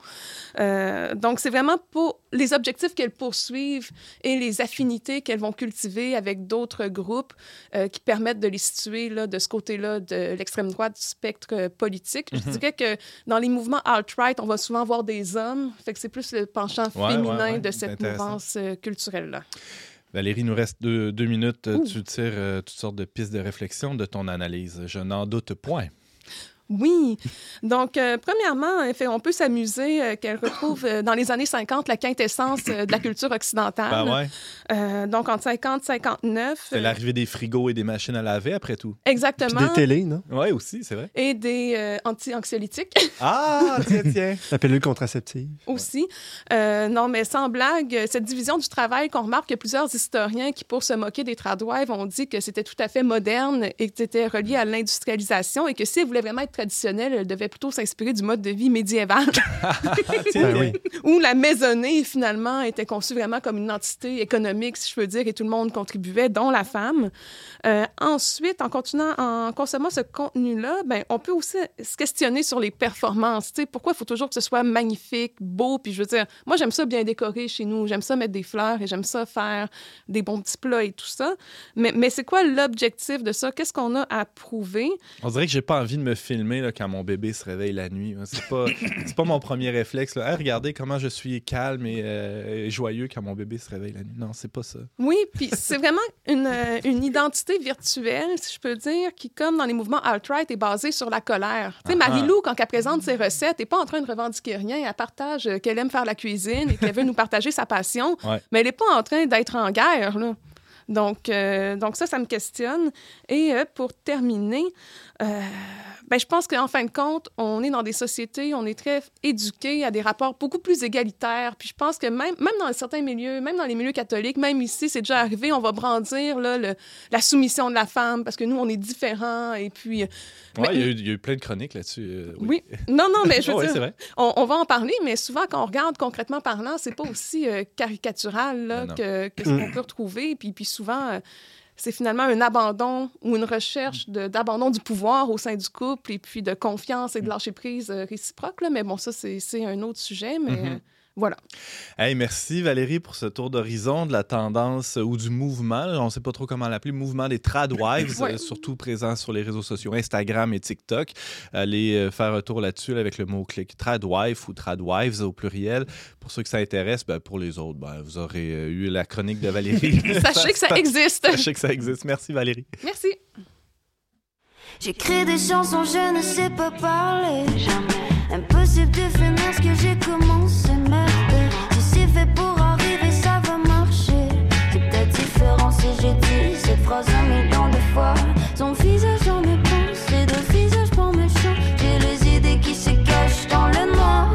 Euh, donc, c'est vraiment pour les objectifs qu'elles poursuivent et les affinités qu'elles vont cultiver avec d'autres groupes euh, qui permettent de les situer là, de ce côté-là de l'extrême droite du spectre euh, politique. Je Mhm. dirais que dans les mouvements alt-right, on va souvent voir des hommes. Fait que c'est plus le penchant Ouais, féminin ouais, ouais. de cette mouvance euh, culturelle-là. Valérie, il nous reste deux, deux minutes. Ouh. Tu tires euh, toutes sortes de pistes de réflexion de ton analyse. Je n'en doute point. Oui. Donc, euh, premièrement, en fait, on peut s'amuser euh, qu'elle retrouve euh, dans les années 50 la quintessence euh, de la culture occidentale. Ben ouais. Euh, donc, entre 50 et 59. C'est euh, l'arrivée des frigos et des machines à laver, après tout. Puis Exactement. des télés, non? Oui, aussi, c'est vrai. Et des euh, anti-anxiolytiques [laughs] Ah, tiens, tiens. La pilule contraceptive. aussi. Euh, non, mais sans blague, cette division du travail qu'on remarque, il y a plusieurs historiens qui, pour se moquer des tradwives, ont dit que c'était tout à fait moderne et que c'était relié à l'industrialisation et que si elle voulait vraiment être traditionnelle, elle devait plutôt s'inspirer du mode de vie médiéval [laughs] Ben oui. où la maisonnée, finalement, était conçue vraiment comme une entité économique, si je peux dire, et tout le monde contribuait, dont la femme. Euh, ensuite, en continuant, en consommant ce contenu-là, ben, on peut aussi se questionner sur les performances. Tu sais, pourquoi il faut toujours que ce soit magnifique, beau, puis je veux dire, moi, j'aime ça bien décorer chez nous, j'aime ça mettre des fleurs et j'aime ça faire des bons petits plats et tout ça. Mais, mais c'est quoi l'objectif de ça? Qu'est-ce qu'on a à prouver? On dirait que j'ai pas envie de me filmer là, quand mon bébé se réveille la nuit. C'est pas, [coughs] pas mon premier réflexe. Là. Hey, regardez comment je suis calme et, euh, et joyeux quand mon bébé se réveille la nuit. Non, c'est pas ça. Oui, puis c'est vraiment une, euh, une identité virtuelle, si je peux dire, qui, comme dans les mouvements alt-right, est basée sur la colère. Tu sais, Ah. Marie-Lou, quand elle présente ses recettes, n'est pas en train de revendiquer rien. Elle partage euh, qu'elle aime faire la cuisine et qu'elle veut nous partager sa passion, [laughs] Ouais. mais elle n'est pas en train d'être en guerre, là. Donc, euh, donc ça, ça me questionne. Et euh, pour terminer, euh, ben, je pense qu'en fin de compte, on est dans des sociétés, on est très éduqués à des rapports beaucoup plus égalitaires. Puis je pense que même, même dans certains milieux, même dans les milieux catholiques, même ici, c'est déjà arrivé, on va brandir là, le- la soumission de la femme parce que nous, on est différents. Et puis, euh, Ouais, Mais- il, y a eu, il y a eu plein de chroniques là-dessus. euh, oui. Non, non, mais je [laughs] veux Oh, dire, on, on va en parler, mais souvent, quand on regarde concrètement parlant, c'est pas aussi euh, caricatural là, Ben que, que ce qu'on peut retrouver. Puis, puis souvent, c'est finalement un abandon ou une recherche d'abandon du pouvoir au sein du couple et puis de confiance et Mm. de lâcher prise euh, réciproque. Là. Mais bon, ça, c'est un autre sujet. Mais Mhm. euh, voilà. Hey, merci Valérie pour ce tour d'horizon de la tendance euh, ou du mouvement. on ne sait pas trop comment l'appeler, mouvement des tradwives, [laughs] Ouais. euh, surtout présent sur les réseaux sociaux Instagram et TikTok. Allez euh, faire un tour là-dessus là, avec le mot-clic tradwife ou tradwives au pluriel. Pour ceux que ça intéresse, ben, pour les autres, ben, vous aurez eu la chronique de Valérie. [laughs] [laughs] Sachez que ça existe. Sachez que ça existe. Merci Valérie. Merci. J'écris des chansons, je ne sais pas parler. Impossible de finir ce que j'ai commencé, Si c'est fait pour arriver, ça va marcher. C'est peut-être différent si j'ai dit cette phrase un million de fois. Son visage en mes pensées, de visage pour méchant. J'ai les idées qui se cachent dans le noir.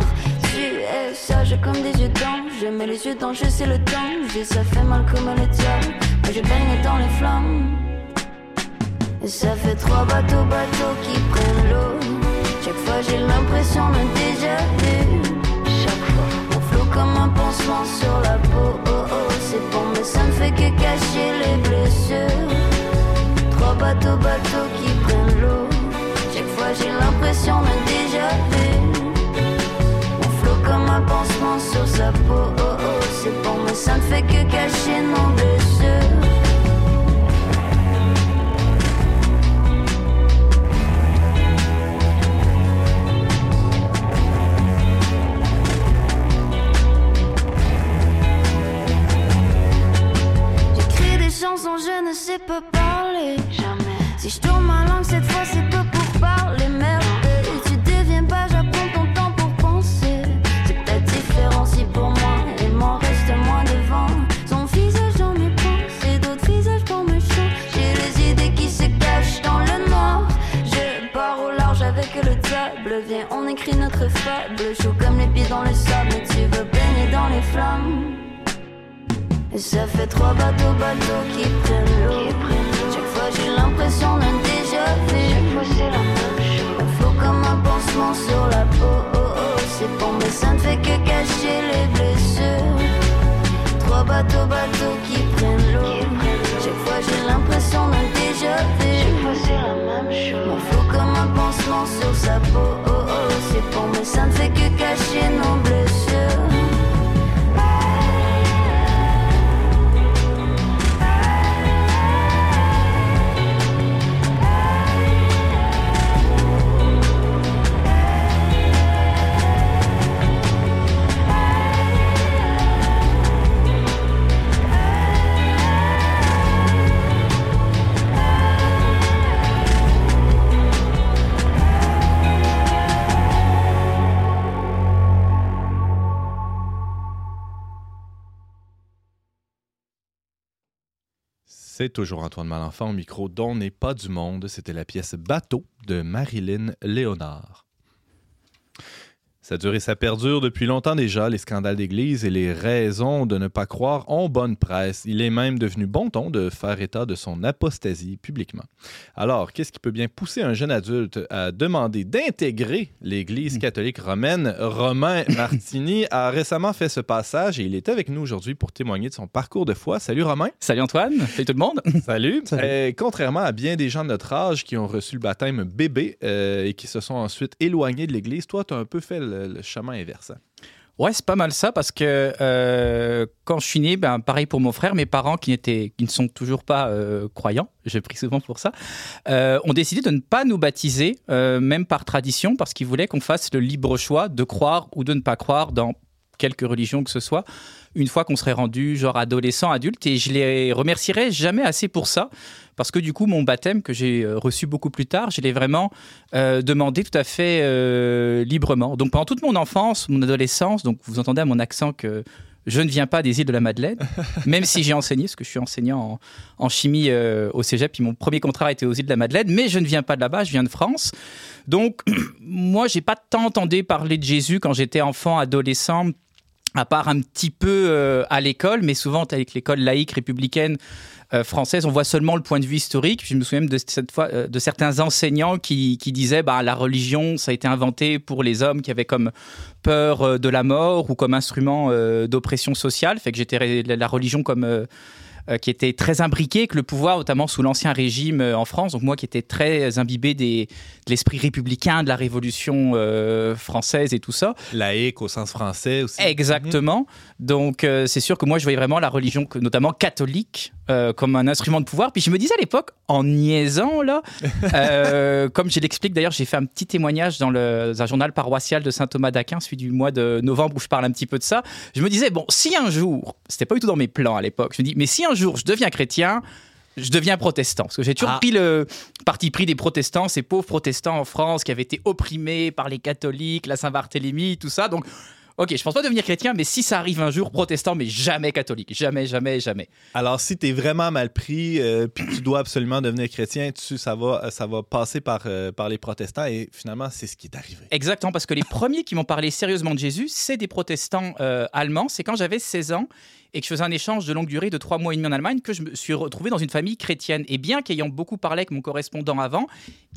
Tu es sage comme des yeux d'ange. Je les yeux dans, je sais le danger. Ça fait mal comme le diable. Mais je baigne dans les flammes. Et ça fait trois bateaux, bateaux qui prennent l'eau. Chaque fois j'ai l'impression d'un déjà vu. Comme un pansement sur la peau. Oh oh, c'est bon, mais ça ne fait que cacher les blessures. Trois bateaux, bateaux qui prennent l'eau. Chaque fois j'ai l'impression d'un déjà vu. On flot comme un pansement sur sa peau. Oh oh, c'est bon, mais ça ne fait que cacher nos blessures. Je ne sais pas parler. Jamais. Si je tourne ma langue cette fois, c'est pas pour parler merde. Tu deviens pas, j'apprends ton temps pour penser. C'est peut-être différent si pour moi, il m'en reste moins devant. Son visage dans mes pensées, d'autres visages pour me. J'ai les idées qui se cachent dans le noir. Je pars au large avec le diable. Viens, on écrit notre fable. Chaud comme les pieds dans le sable, tu veux baigner dans les flammes. Et ça fait trois bateaux, bateaux qui prennent l'eau. Chaque fois j'ai l'impression d'un déjà vu. Chaque fois c'est la même chose. Un flot comme un pansement sur la peau. Oh oh, c'est bon, mais ça ne fait que cacher les blessures. Trois bateaux, bateaux qui prennent l'eau. Chaque fois j'ai l'impression d'un déjà vu. Chaque fois c'est la même chose. Un flot comme un pansement sur sa peau. Oh oh, c'est bon, mais ça ne fait que cacher nos blessures. C'est toujours Antoine Malenfant au micro dont n'est pas du monde. C'était la pièce Bateau de Marilyn Léonard. Ça dure et ça perdure depuis longtemps déjà, les scandales d'Église et les raisons de ne pas croire ont bonne presse. Il est même devenu bon ton de faire état de son apostasie publiquement. Alors, qu'est-ce qui peut bien pousser un jeune adulte à demander d'intégrer l'Église catholique romaine? Romain [laughs] Martini a récemment fait ce passage et il est avec nous aujourd'hui pour témoigner de son parcours de foi. Salut Romain! Salut Antoine, salut tout le monde. [laughs] Salut. Salut. Euh, contrairement à bien des gens de notre âge qui ont reçu le baptême bébé euh, et qui se sont ensuite éloignés de l'Église, toi, tu as un peu fait le, le chemin inverse. hein? Ouais, c'est pas mal ça parce que euh, quand je suis né, ben, pareil pour mon frère, mes parents qui, étaient, qui ne sont toujours pas euh, croyants, [laughs] je prie souvent pour ça, euh, ont décidé de ne pas nous baptiser, même par tradition, parce qu'ils voulaient qu'on fasse le libre choix de croire ou de ne pas croire dans quelque religion que ce soit, une fois qu'on serait rendu genre adolescent, adulte. Et je les remercierai jamais assez pour ça, parce que du coup, mon baptême que j'ai euh, reçu beaucoup plus tard, je l'ai vraiment euh, demandé tout à fait euh, librement. Donc pendant toute mon enfance, mon adolescence, donc vous entendez à mon accent que je ne viens pas des îles de la Madeleine, [laughs] même si j'ai enseigné, parce que je suis enseignant en, en chimie euh, au cégep, puis mon premier contrat était aux îles de la Madeleine, mais je ne viens pas de là-bas, je viens de France. Donc, [clears throat] moi, j'ai pas tant entendu parler de Jésus quand j'étais enfant, adolescent, à part un petit peu euh, à l'école, mais souvent avec l'école laïque républicaine euh, française, on voit seulement le point de vue historique. Je me souviens de, cette fois, euh, de certains enseignants qui, disaient bah, la religion, ça a été inventé pour les hommes qui avaient comme peur de la mort ou comme instrument d'oppression sociale. Fait que j'étais la religion comme qui était très imbriquée avec le pouvoir, notamment sous l'ancien régime euh, en France. Donc moi qui étais très imbibé des, de l'esprit républicain, de la Révolution euh, française et tout ça. Laïque au sens français aussi. Exactement. Donc, euh, c'est sûr que moi, je voyais vraiment la religion, que- notamment catholique, euh, comme un instrument de pouvoir. Puis je me disais à l'époque, en niaisant, là, [laughs] euh, comme je l'explique d'ailleurs, j'ai fait un petit témoignage dans, le, dans un journal paroissial de Saint-Thomas d'Aquin, celui du mois de novembre, où je parle un petit peu de ça. Je me disais, bon, si un jour, c'était pas du tout dans mes plans à l'époque, je me dis, mais si un jour je deviens chrétien, je deviens protestant. Parce que j'ai toujours Ah. pris le parti pris des protestants, ces pauvres protestants en France qui avaient été opprimés par les catholiques, la Saint-Barthélemy, tout ça. Donc, ok, je pense pas devenir chrétien, mais si ça arrive un jour, protestant, mais jamais catholique. Jamais, jamais, jamais. Alors, si t'es vraiment mal pris, euh, puis tu dois absolument devenir chrétien, tu, ça, va, ça va passer par, euh, par les protestants et finalement, c'est ce qui est arrivé. Exactement, parce que les premiers qui m'ont parlé sérieusement de Jésus, c'est des protestants euh, allemands. C'est quand j'avais 16 ans et que je faisais un échange de longue durée de trois mois et demi en Allemagne que je me suis retrouvé dans une famille chrétienne. Et bien qu'ayant beaucoup parlé avec mon correspondant avant,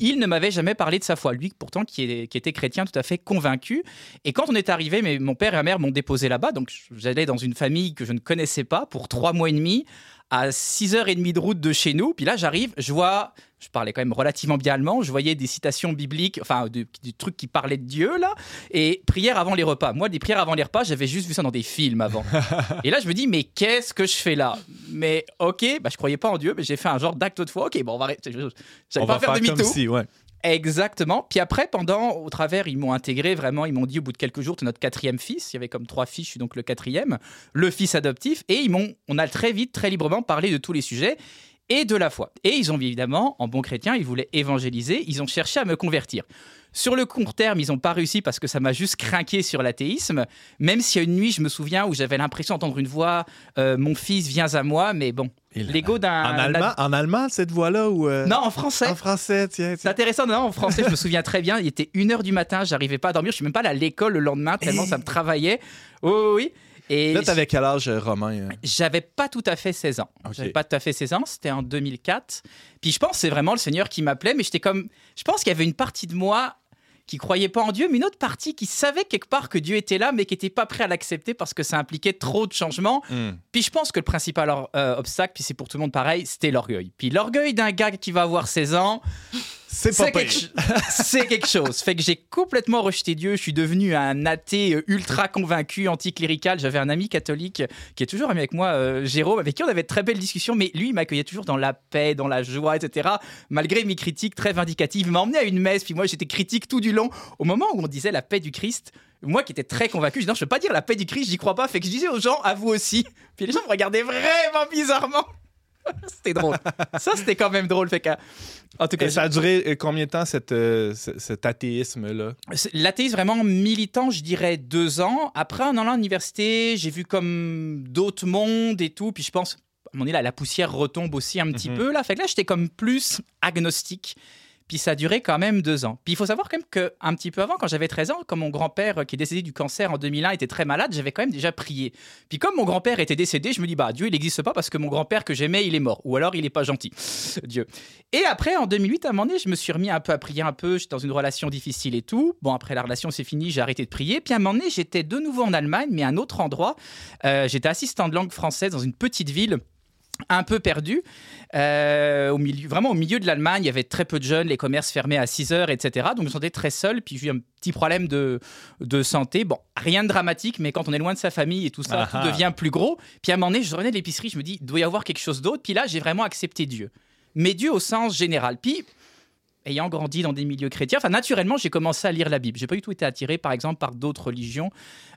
il ne m'avait jamais parlé de sa foi. Lui, pourtant, qui, était chrétien tout à fait convaincu. Et quand on est arrivé, mais mon père et ma mère m'ont déposé là-bas. Donc j'allais dans une famille que je ne connaissais pas pour trois mois et demi à 6h30 de route de chez nous. Puis là, j'arrive, je vois, je parlais quand même relativement bien allemand, je voyais des citations bibliques, enfin, du, du truc qui parlait de Dieu, là, et prières avant les repas. Moi, des prières avant les repas, j'avais juste vu ça dans des films avant. [laughs] et là, je me dis, mais qu'est-ce que je fais là? Mais ok, bah, je croyais pas en Dieu, mais j'ai fait un genre d'acte de foi. Ok, bon, on va arrêter. J'allais On pas va faire demi-tour. si, ouais. Exactement. Puis après, pendant, au travers, ils m'ont intégré vraiment. Ils m'ont dit au bout de quelques jours, tu es notre quatrième fils. Il y avait comme trois fils, je suis donc le quatrième, le fils adoptif. Et ils m'ont, on a très vite, très librement parlé de tous les sujets et de la foi. Et ils ont évidemment, en bon chrétien, ils voulaient évangéliser. Ils ont cherché à me convertir. Sur le court terme, ils n'ont pas réussi parce que ça m'a juste craqué sur l'athéisme. Même s'il y a une nuit, je me souviens, où j'avais l'impression d'entendre une voix euh, Mon fils, viens à moi. Mais bon, l'ego d'un. En allemand, en allemand, cette voix-là ou euh, Non, en français. en français, tiens. C'est intéressant, non, en français, je me souviens très bien. Il était 1h du matin, j'arrivais pas à dormir. Je suis même pas allé à l'école le lendemain, tellement ça me travaillait. Oui, oui, oui. Et Là, t'avais quel âge, euh, Romain? euh? j'avais pas tout à fait 16 ans. J'avais pas tout à fait 16 ans, c'était en 2004. Puis je pense que c'est vraiment le Seigneur qui m'appelait, mais j'étais comme. Je pense qu'il y avait une partie de moi qui croyait pas en Dieu, mais une autre partie qui savait quelque part que Dieu était là, mais qui était pas prêt à l'accepter parce que ça impliquait trop de changements. Hmm. Puis je pense que le principal euh, obstacle, puis c'est pour tout le monde pareil, c'était l'orgueil. Puis l'orgueil d'un gars qui va avoir 16 ans, C'est pas quelque, [laughs] c'est quelque chose. Fait que j'ai complètement rejeté Dieu. Je suis devenu un athée ultra convaincu, anticlérical. J'avais un ami catholique qui est toujours ami avec moi, euh, Jérôme, avec qui on avait de très belles discussions. Mais lui, il m'accueillait toujours dans la paix, dans la joie, etc. Malgré mes critiques très vindicatives. Il m'a emmené à une messe. Puis moi, j'étais critique tout du long. Au moment où on disait la paix du Christ, moi qui étais très convaincu, je dis non, je ne peux pas dire la paix du Christ, j'y crois pas. Fait que je disais aux gens, à vous aussi. Puis les gens me regardaient vraiment bizarrement. [laughs] c'était drôle. Ça, c'était quand même drôle. Fait que, en tout cas, Et ça a duré euh, combien de temps, cette, euh, ce- cet athéisme-là? L'athéisme vraiment militant, je dirais deux ans. Après, en allant à l'université, j'ai vu comme d'autres mondes et tout. Puis je pense, à un moment donné, là, la poussière retombe aussi un petit Mhm. peu. Là, fait que là, j'étais comme plus agnostique. Puis ça a duré quand même deux ans. Puis il faut savoir quand même qu'un petit peu avant, quand j'avais 13 ans, quand mon grand-père, euh, qui est décédé du cancer en 2001, était très malade, j'avais quand même déjà prié. Puis comme mon grand-père était décédé, je me dis, bah Dieu, il n'existe pas parce que mon grand-père que j'aimais, il est mort. Ou alors il n'est pas gentil. [laughs] Dieu. Et après, en 2008, à un moment donné, je me suis remis un peu à prier un peu. J'étais dans une relation difficile et tout. Bon, après la relation, c'est fini, j'ai arrêté de prier. Puis à un moment donné, j'étais de nouveau en Allemagne, mais à un autre endroit. Euh, j'étais assistant de langue française dans une petite ville un peu perdu. Euh, au milieu, vraiment au milieu de l'Allemagne, il y avait très peu de jeunes, les commerces fermaient à 6 heures, etc. Donc je me sentais très seul. Puis j'ai eu un petit problème de, de santé. Bon, rien de dramatique, mais quand on est loin de sa famille et tout ça, Ah tout devient plus gros. Puis à un moment donné, je revenais de l'épicerie, je me dis, il doit y avoir quelque chose d'autre. Puis là, j'ai vraiment accepté Dieu. Mais Dieu au sens général. Puis ayant grandi dans des milieux chrétiens, enfin naturellement, j'ai commencé à lire la Bible. J'ai pas du tout été attiré, par exemple, par d'autres religions,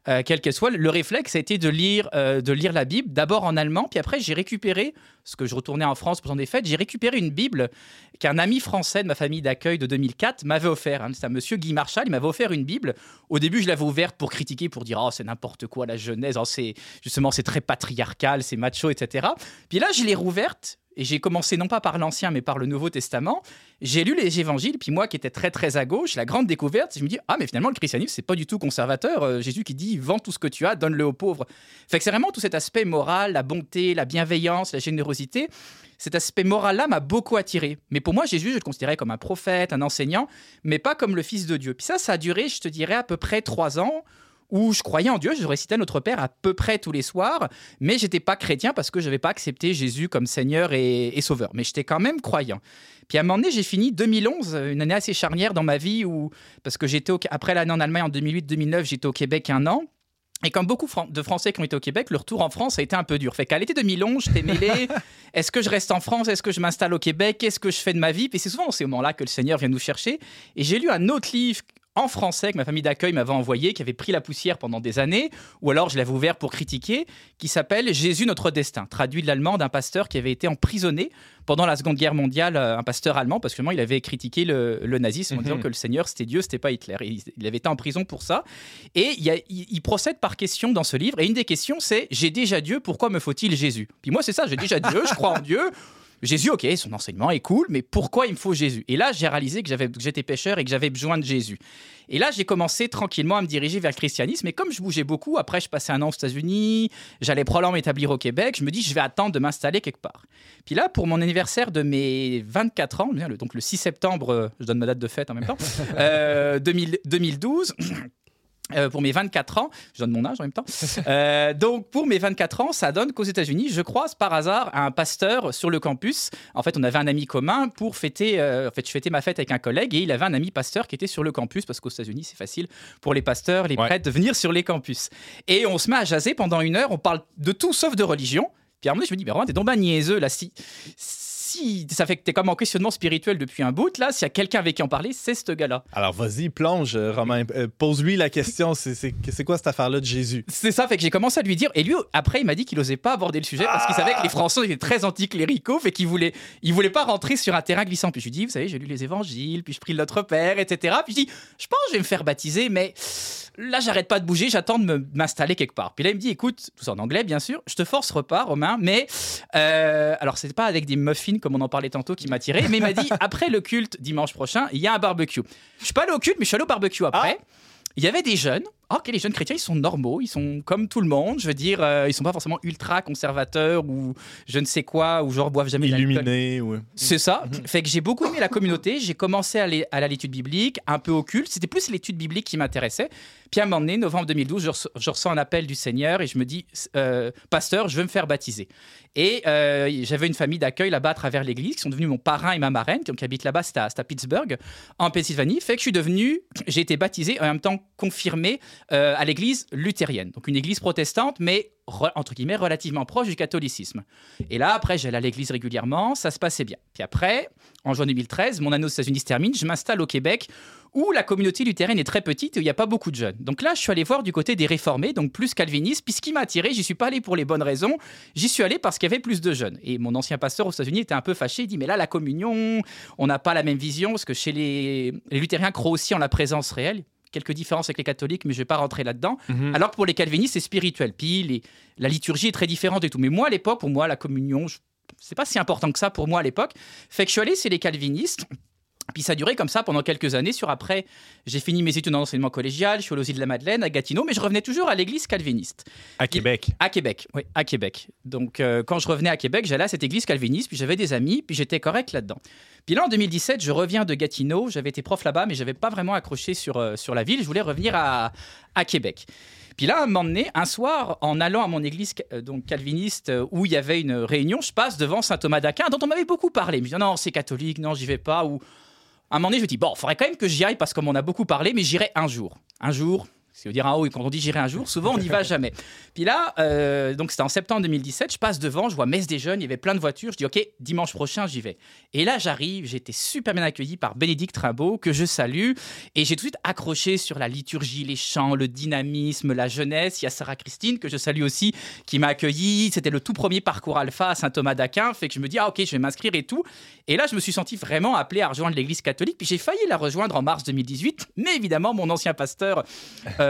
euh, quelles qu'elles soient. Le réflexe a été de lire, euh, de lire la Bible, d'abord en allemand, puis après j'ai récupéré, ce que je retournais en France pour des fêtes, j'ai récupéré une Bible qu'un ami français de ma famille d'accueil de 2004 m'avait offert. hein. C'est un monsieur Guy Marchal, il m'avait offert une Bible. Au début, je l'avais ouverte pour critiquer, pour dire oh c'est n'importe quoi la Genèse, oh, c'est justement c'est très patriarcal, c'est macho, etc. Puis là, je l'ai rouverte et j'ai commencé non pas par l'Ancien, mais par le Nouveau Testament. J'ai lu les évangiles, puis moi qui étais très très à gauche, la grande découverte, je me dis, ah mais finalement le christianisme, c'est pas du tout conservateur. Euh, Jésus qui dit, vends tout ce que tu as, donne-le aux pauvres. Fait que c'est vraiment tout cet aspect moral, la bonté, la bienveillance, la générosité. Cet aspect moral-là m'a beaucoup attiré. Mais pour moi, Jésus, je le considérais comme un prophète, un enseignant, mais pas comme le Fils de Dieu. Puis ça, ça a duré, je te dirais, à peu près trois ans où je croyais en Dieu, je récitais Notre Père à peu près tous les soirs, mais j'étais pas chrétien parce que je n'avais pas accepté Jésus comme Seigneur et, et Sauveur. Mais j'étais quand même croyant. Puis à un moment donné, j'ai fini 2011, une année assez charnière dans ma vie où, parce que j'étais au- après l'année en Allemagne en 2008-2009, j'étais au Québec un an. Et comme beaucoup de Français qui ont été au Québec, le retour en France a été un peu dur. Fait qu'à l'été 2011, j'étais mêlé. [laughs] Est-ce que je reste en France? Est-ce que je m'installe au Québec? Qu'est-ce que je fais de ma vie? Puis c'est souvent dans ces moments-là que le Seigneur vient nous chercher. Et j'ai lu un autre livre en français que ma famille d'accueil m'avait envoyé, qui avait pris la poussière pendant des années, ou alors je l'avais ouvert pour critiquer, qui s'appelle Jésus notre destin, traduit de l'allemand d'un pasteur qui avait été emprisonné pendant la Seconde Guerre mondiale, euh, un pasteur allemand, parce que finalement, il avait critiqué le, le nazisme en Mhm. disant que le Seigneur c'était Dieu, c'était pas Hitler. Il, il avait été en prison pour ça. Et il, y a- il- il procède par questions dans ce livre, et une des questions c'est J'ai déjà Dieu, pourquoi me faut-il Jésus? Puis moi, c'est ça, j'ai déjà Dieu, je crois en Dieu. Jésus, ok, son enseignement est cool, mais pourquoi il me faut Jésus? Et là, j'ai réalisé que j'étais pécheur et que j'avais besoin de Jésus. Et là, j'ai commencé tranquillement à me diriger vers le christianisme. Et comme je bougeais beaucoup, après, je passais un an aux États-Unis, j'allais probablement m'établir au Québec. Je me dis, je vais attendre de m'installer quelque part. Puis là, pour mon anniversaire de mes 24 ans, donc le 6 septembre, euh, je donne ma date de fête en même temps, [laughs] euh, 2000 2012. Euh, pour mes 24 ans, je donne mon âge en même temps. [laughs] Euh, donc pour mes 24 ans, ça donne qu'aux États-Unis, je croise par hasard un pasteur sur le campus. En fait, on avait un ami commun pour fêter. euh, en fait, je fêtais ma fête avec un collègue et il avait un ami pasteur qui était sur le campus parce qu'aux États-Unis, c'est facile pour les pasteurs, les Ouais. prêtres de venir sur les campus. Et on se met à jaser pendant une heure. On parle de tout sauf de religion. Puis à un moment je me dis, mais Romain, t'es donc ben niaiseux là. Si, si ça fait que t'es comme en questionnement spirituel depuis un bout, là, s'il y a quelqu'un avec qui en parler, c'est ce gars-là. Alors vas-y, plonge, euh, Romain. Euh, Pose-lui la question. C'est- quoi cette affaire-là de Jésus? C'est ça, fait que j'ai commencé à lui dire. Et lui, après, il m'a dit qu'il osait pas aborder le sujet parce qu'il savait que les Français étaient très anticléricaux, fait qu'il voulait, il voulait pas rentrer sur un terrain glissant. Puis je lui dis, vous savez, j'ai lu les évangiles, puis je prie Notre Père, etc. Puis je dis, je pense que je vais me faire baptiser, mais là, j'arrête pas de bouger, j'attends de m'installer quelque part. Puis là, il me dit, écoute, tout en anglais, bien sûr, je te forcerai pas, Romain, mais euh, alors c'est pas avec des muffins comme on en parlait tantôt qui m'attirait, mais il m'a dit, [laughs] après le culte dimanche prochain, il y a un barbecue. Je suis pas allé au culte, mais je suis allé au barbecue après. Il y avait des jeunes. Oh, ok, les jeunes chrétiens, ils sont normaux, ils sont comme tout le monde. Je veux dire, euh, ils sont pas forcément ultra conservateurs ou je ne sais quoi, ou genre boivent jamais d'alcool. Illuminé, ouais. C'est ça. Fait que j'ai beaucoup aimé la communauté. J'ai commencé à aller à l'étude biblique, un peu occulte. C'était plus l'étude biblique qui m'intéressait. Puis à un moment donné, novembre 2012, je, reço- je ressens un appel du Seigneur et je me dis, euh, pasteur, je veux me faire baptiser. Et euh, j'avais une famille d'accueil là-bas à travers l'église qui sont devenus mon parrain et ma marraine, qui habitent là-bas, c'est à, à Pittsburgh, en Pennsylvanie. Fait que je suis devenu, j'ai été baptisé en même temps confirmé euh, à l'église luthérienne. Donc une église protestante, mais re- entre guillemets relativement proche du catholicisme. Et là, après, j'allais à l'église régulièrement, ça se passait bien. Puis après, en juin 2013, mon année aux États-Unis se termine, je m'installe au Québec où la communauté luthérienne est très petite et où il n'y a pas beaucoup de jeunes. Donc là, je suis allé voir du côté des réformés, donc plus calvinistes. Puis ce qui m'a attiré, j'y suis pas allé pour les bonnes raisons. J'y suis allé parce qu'il y avait plus de jeunes. Et mon ancien pasteur aux États-Unis était un peu fâché. Il dit Mais là, la communion, on n'a pas la même vision parce que chez les, les luthériens croient aussi en la présence réelle. Quelques différences avec les catholiques, mais je vais pas rentrer là-dedans. Mhm. Alors que pour les calvinistes, c'est spirituel. Puis les- la liturgie est très différente et tout. Mais moi, à l'époque, pour moi, la communion, je- c'est pas si important que ça pour moi à l'époque. Fait que je suis allé chez les calvinistes. Puis ça a duré comme ça pendant quelques années. Sur après, j'ai fini mes études en enseignement collégial, je suis aux îles de la Madeleine, à Gatineau, mais je revenais toujours à l'église calviniste. À Québec. À Québec, oui, à Québec. Donc, euh, quand je revenais à Québec, j'allais à cette église calviniste, puis j'avais des amis, puis j'étais correct là-dedans. Puis là, en 2017, je reviens de Gatineau. J'avais été prof là-bas, mais j'avais pas vraiment accroché sur, euh, sur la ville. Je voulais revenir à, à Québec. Puis là, à un moment donné, un soir, en allant à mon église euh, donc calviniste où il y avait une réunion, je passe devant saint Thomas d'Aquin, dont on m'avait beaucoup parlé. Je me dis non, c'est catholique, non, j'y vais pas. Ou à un moment donné, je me dis bon, faudrait quand même que j'y aille parce qu'on m'en a beaucoup parlé, mais j'irai un jour. Un jour, c'est dire un haut, et quand on dit j'irai un jour, souvent on n'y va [laughs] jamais. Puis là, euh, donc c'était en septembre 2017, je passe devant, je vois Messe des Jeunes, il y avait plein de voitures, je dis ok, dimanche prochain j'y vais. Et là j'arrive, j'ai été super bien accueilli par Bénédicte Rimbaud, que je salue, et j'ai tout de suite accroché sur la liturgie, les chants, le dynamisme, la jeunesse. Il y a Sarah Christine, que je salue aussi, qui m'a accueilli. C'était le tout premier parcours alpha à Saint-Thomas d'Aquin, fait que je me dis ah ok, je vais m'inscrire et tout. Et là je me suis senti vraiment appelé à rejoindre l'église catholique, puis j'ai failli la rejoindre en mars 2018, mais évidemment mon ancien pasteur euh,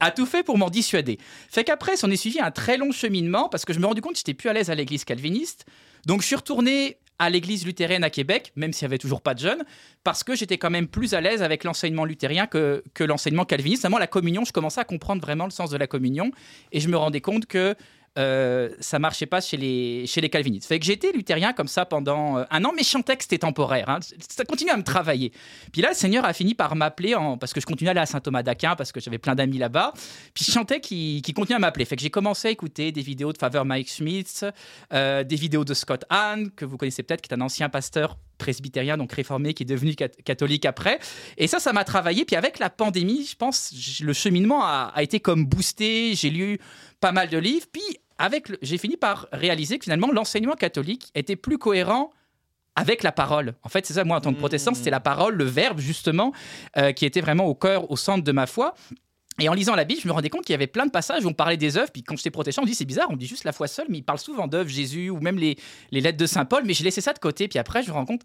a tout fait pour m'en dissuader. Fait qu'après, s'en est suivi un très long cheminement parce que je me suis rendu compte que j'étais plus à l'aise à l'église calviniste. Donc je suis retourné à l'église luthérienne à Québec, même s'il n'y avait toujours pas de jeunes, parce que j'étais quand même plus à l'aise avec l'enseignement luthérien que, l'enseignement calviniste. Notamment la communion, je commençais à comprendre vraiment le sens de la communion et je me rendais compte que euh, ça marchait pas chez les, chez les calvinistes. Fait que été luthérien comme ça pendant euh, un an, mais que c'était temporaire. Hein. Ça continue à me travailler. Puis là, le Seigneur a fini par m'appeler, parce que je continuais à aller à Saint-Thomas d'Aquin, parce que j'avais plein d'amis là-bas. Puis je chantais qui, qui continuait à m'appeler. Fait que j'ai commencé à écouter des vidéos de Father Mike Schmitz, euh, des vidéos de Scott Hahn, que vous connaissez peut-être, qui est un ancien pasteur presbytérien, donc réformé, qui est devenu catholique après. Et ça, ça m'a travaillé. Puis avec la pandémie, je pense, le cheminement a, a été comme boosté. J'ai lu pas mal de livres. Puis avec j'ai fini par réaliser que finalement l'enseignement catholique était plus cohérent avec la parole. En fait, c'est ça, moi, en tant que protestant, c'était la parole, le verbe, justement, euh, qui était vraiment au cœur, au centre de ma foi. Et en lisant la Bible, je me rendais compte qu'il y avait plein de passages où on parlait des œuvres. Puis quand j'étais protestant, on dit c'est bizarre, on dit juste la foi seule, mais il parle souvent d'œuvres, Jésus, ou même les, les lettres de Saint Paul. Mais j'ai laissé ça de côté. Puis après, je me rends compte,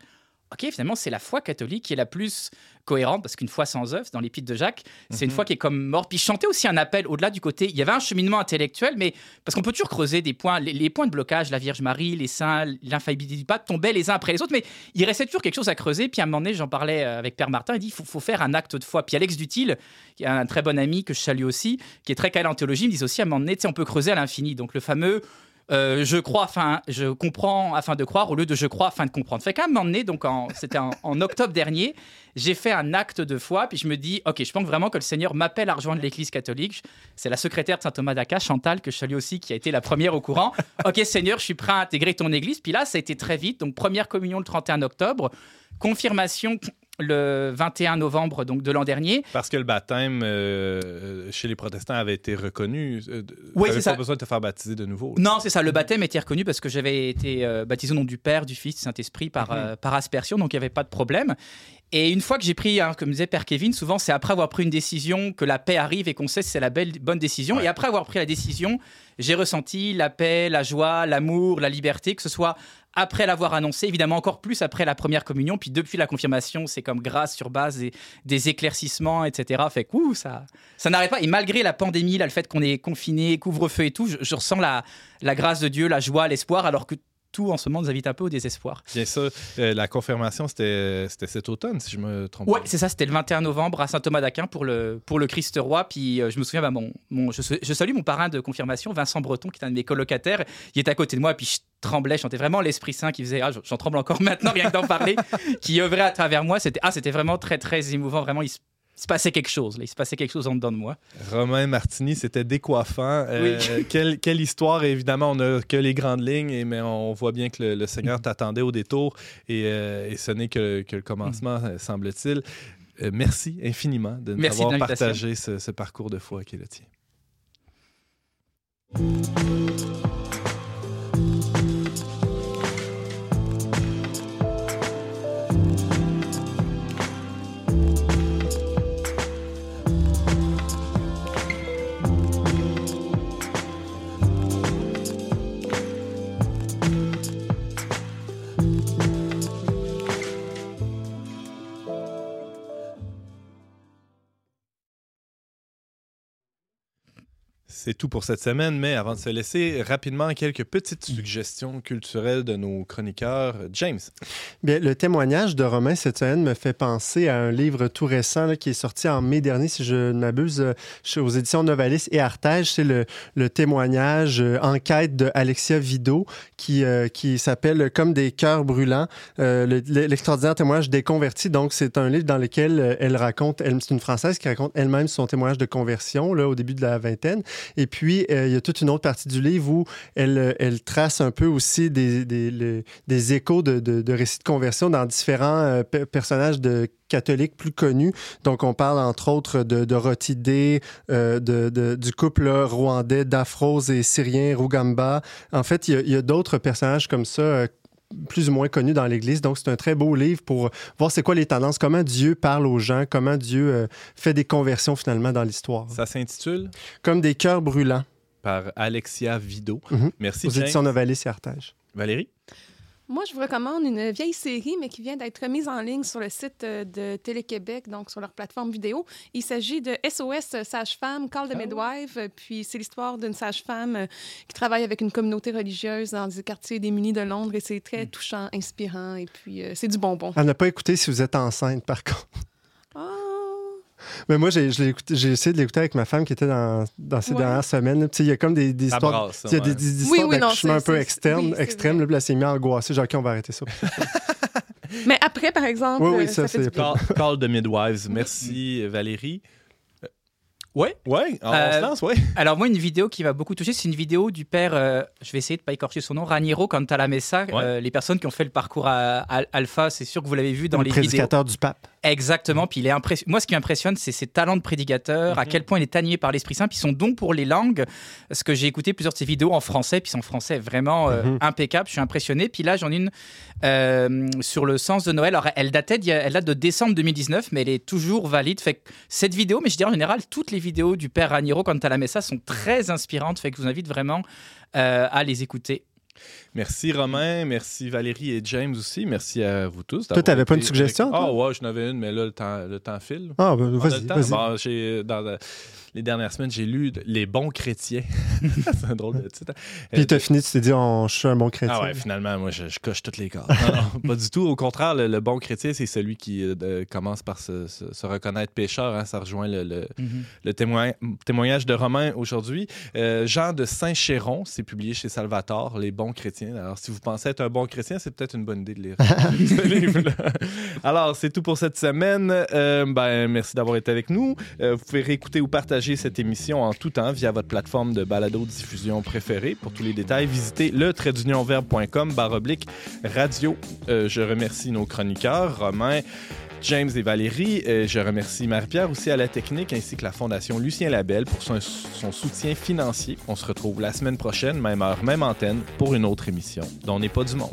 ok, finalement, c'est la foi catholique qui est la plus cohérente, parce qu'une foi sans œuvre, dans l'épître de Jacques, c'est une mhm. foi qui est comme morte. Puis chanter aussi un appel au-delà du côté, il y avait un cheminement intellectuel, mais parce qu'on peut toujours creuser des points, les, points de blocage, la Vierge Marie, les saints, l'infaillibilité du pape tombaient les uns après les autres, mais il restait toujours quelque chose à creuser. Puis à un moment donné, j'en parlais euh, avec Père Martin, il dit, il faut, faire un acte de foi. Puis Alex Dutil, qui est un très bon ami que je salue aussi, qui est très calé en théologie, me dit aussi, à un moment donné, on peut creuser à l'infini. Donc le fameux euh, je crois afin, je comprends afin de croire au lieu de je crois afin de comprendre. Fait qu'à un moment donné, donc c'était en, octobre dernier, j'ai fait un acte de foi, puis je me dis, ok, je pense vraiment que le Seigneur m'appelle à rejoindre l'Église catholique. C'est la secrétaire de saint Thomas d'Aquin, Chantal, que je salue aussi, qui a été la première au courant. [laughs] ok, Seigneur, je suis prêt à intégrer ton Église. Puis là, ça a été très vite. Donc première communion le 31 octobre, confirmation le 21 novembre donc de l'an dernier. Parce que le baptême euh, chez les protestants avait été reconnu. Euh, oui, c'est ça. pas besoin de te faire baptiser de nouveau. Non, c'est ça. Le baptême était reconnu parce que j'avais été euh, baptisé au nom du Père, du Fils, du Saint-Esprit par, mhm. par aspersion, donc il n'y avait pas de problème. Et une fois que j'ai pris, hein, comme disait Père Kevin, souvent c'est après avoir pris une décision que la paix arrive et qu'on sait si c'est la belle, bonne décision. Et après avoir pris la décision, j'ai ressenti la paix, la joie, l'amour, la liberté, que ce soit après l'avoir annoncé, évidemment encore plus après la première communion, puis depuis la confirmation, c'est comme grâce sur base des, des éclaircissements, etc. Fait que ça, ça n'arrête pas. Et malgré la pandémie, là, le fait qu'on est confiné, couvre-feu et tout, je, ressens la, la grâce de Dieu, la joie, l'espoir, alors que tout en ce moment nous invite un peu au désespoir. Bien sûr, euh, la confirmation, c'était cet automne, si je me trompe Oui, c'est ça, c'était le 21 novembre à Saint-Thomas d'Aquin pour le, pour le Christ Roi. Puis euh, je me souviens, bah, mon, mon, je, je, salue mon parrain de confirmation, Vincent Breton, qui est un de mes colocataires. Il était à côté de moi, puis je tremblais, je sentais vraiment l'Esprit Saint qui faisait, ah, j'en tremble encore [laughs] maintenant, rien que d'en parler, qui œuvrait à travers moi. C'était ah, vraiment très, très émouvant. Vraiment, il se se passait quelque chose. Là. Il se passait quelque chose en dedans de moi. Romain Martini, c'était décoiffant. Euh, [laughs] quelle, quelle, histoire. Évidemment, on n'a que les grandes lignes, mais on voit bien que le, Seigneur t'attendait au détour et, euh, ce n'est que, le commencement, mm. semble-t-il. Euh, merci infiniment de nous avoir partagé ce, ce parcours de foi qui est le tien. C'est tout pour cette semaine, mais avant de se laisser, rapidement quelques petites suggestions culturelles de nos chroniqueurs. James. Bien, le témoignage de Romain cette semaine me fait penser à un livre tout récent qui est sorti en mai dernier, si je ne m'abuse, euh, aux éditions Novalis et Artege. C'est le, le, témoignage euh, enquête de Alexia Vido qui, euh, qui s'appelle Comme des cœurs brûlants, euh, l'extraordinaire témoignage des convertis. Donc, c'est un livre dans lequel elle raconte, elle, c'est une Française qui raconte elle-même son témoignage de conversion là, au début de la vingtaine. Et puis, euh, il y a toute une autre partie du livre où elle, euh, trace un peu aussi des, échos de, récits de conversion dans différents euh, personnages catholiques plus connus. Donc, on parle entre autres de, de Rotidé, de, du couple rwandais d'Afrose et Syrien Rugamba. En fait, il y a, d'autres personnages comme ça plus ou moins connus dans l'Église. Donc, c'est un très beau livre pour voir c'est quoi les tendances, comment Dieu parle aux gens, comment Dieu euh, fait des conversions finalement dans l'histoire. Ça s'intitule? Comme des cœurs brûlants. Par Alexia Vido. Mm -hmm. Merci. Aux éditions Novalis et Artage. Valérie? Moi, je vous recommande une vieille série, mais qui vient d'être mise en ligne sur le site euh, de Télé-Québec, donc sur leur plateforme vidéo. Il s'agit de SOS Sage-Femme, Call the Midwife. Puis c'est l'histoire d'une sage-femme euh, qui travaille avec une communauté religieuse dans des quartiers démunis de Londres. Et c'est très touchant, inspirant. Et puis euh, c'est du bonbon. À ne pas écouter si vous êtes enceinte, par contre. Mais moi, j'ai essayé de l'écouter avec ma femme qui était dans, dans ces ouais. dernières semaines. Il y a comme des, des histoires, brasse, y a des, des histoires oui, oui, d'accouchement un peu externes, oui, extrêmes. Là, là, c'est mis angoissé. Genre, OK, on va arrêter ça. [laughs] Mais après, par exemple. Oui, oui, ça, ça c'est. Call, call the Midwives. Merci, Valérie. Ouais, ouais, en euh, lance, ouais. Alors moi, une vidéo qui m'a beaucoup touché, c'est une vidéo du père, euh, je vais essayer de pas écorcher son nom, Raniero Cantalamessa. Ouais. Euh, les personnes qui ont fait le parcours à, à Alpha, c'est sûr que vous l'avez vu dans le les prédicateur vidéos. du pape. Exactement. Puis il est impression... Moi, ce qui m'impressionne, c'est ses talents de prédicateur, mm -hmm. à quel point il est animé par l'Esprit Saint, puis son don pour les langues. Parce que j'ai écouté plusieurs de ses vidéos en français, puis son français est vraiment mm -hmm. impeccable. Je suis impressionné. Puis là, j'en ai une sur le sens de Noël. Alors, elle datait, elle date de décembre 2019, mais elle est toujours valide. Fait que cette vidéo, mais je dirais en général, toutes les vidéos du père Raniero quant à la messa sont très inspirantes. Fait que je vous invite vraiment euh, à les écouter. Merci Romain, merci Valérie et James aussi. Merci à vous tous. Toi, tu n'avais pas une suggestion? Ah, oh, ouais, j'en avais une, mais là, le temps, le temps file. Ah, ben, vas-y. Vas bon, dans les dernières semaines, j'ai lu Les bons chrétiens. [laughs] c'est un drôle de titre. Puis tu as fini, tu t'es dit, oh, je suis un bon chrétien. Ah ouais, finalement, moi, je, je coche toutes les cases. Non, non, pas du tout. Au contraire, le, le bon chrétien, c'est celui qui euh, commence par se, se, se, reconnaître pécheur. Hein. Ça rejoint le, le, mm -hmm. le témoin, témoignage de Romain aujourd'hui. Euh, Jean de Saint-Chéron, c'est publié chez Salvatore, Les bons chrétiens. Alors, si vous pensez être un bon chrétien, c'est peut-être une bonne idée de lire [laughs] [laughs] ce livre-là. Alors, c'est tout pour cette semaine. Euh, ben, merci d'avoir été avec nous. vous pouvez réécouter ou partager cette émission en tout temps via votre plateforme de balado-diffusion préférée. Pour tous les détails, visitez le traitdunionverbe.com baroblique radio. Euh, je remercie nos chroniqueurs, Romain, James et Valérie. Euh, je remercie Marie-Pierre aussi à la technique ainsi que la Fondation Lucien Labelle pour son, soutien financier. On se retrouve la semaine prochaine, même heure, même antenne, pour une autre émission dont n'est pas du monde.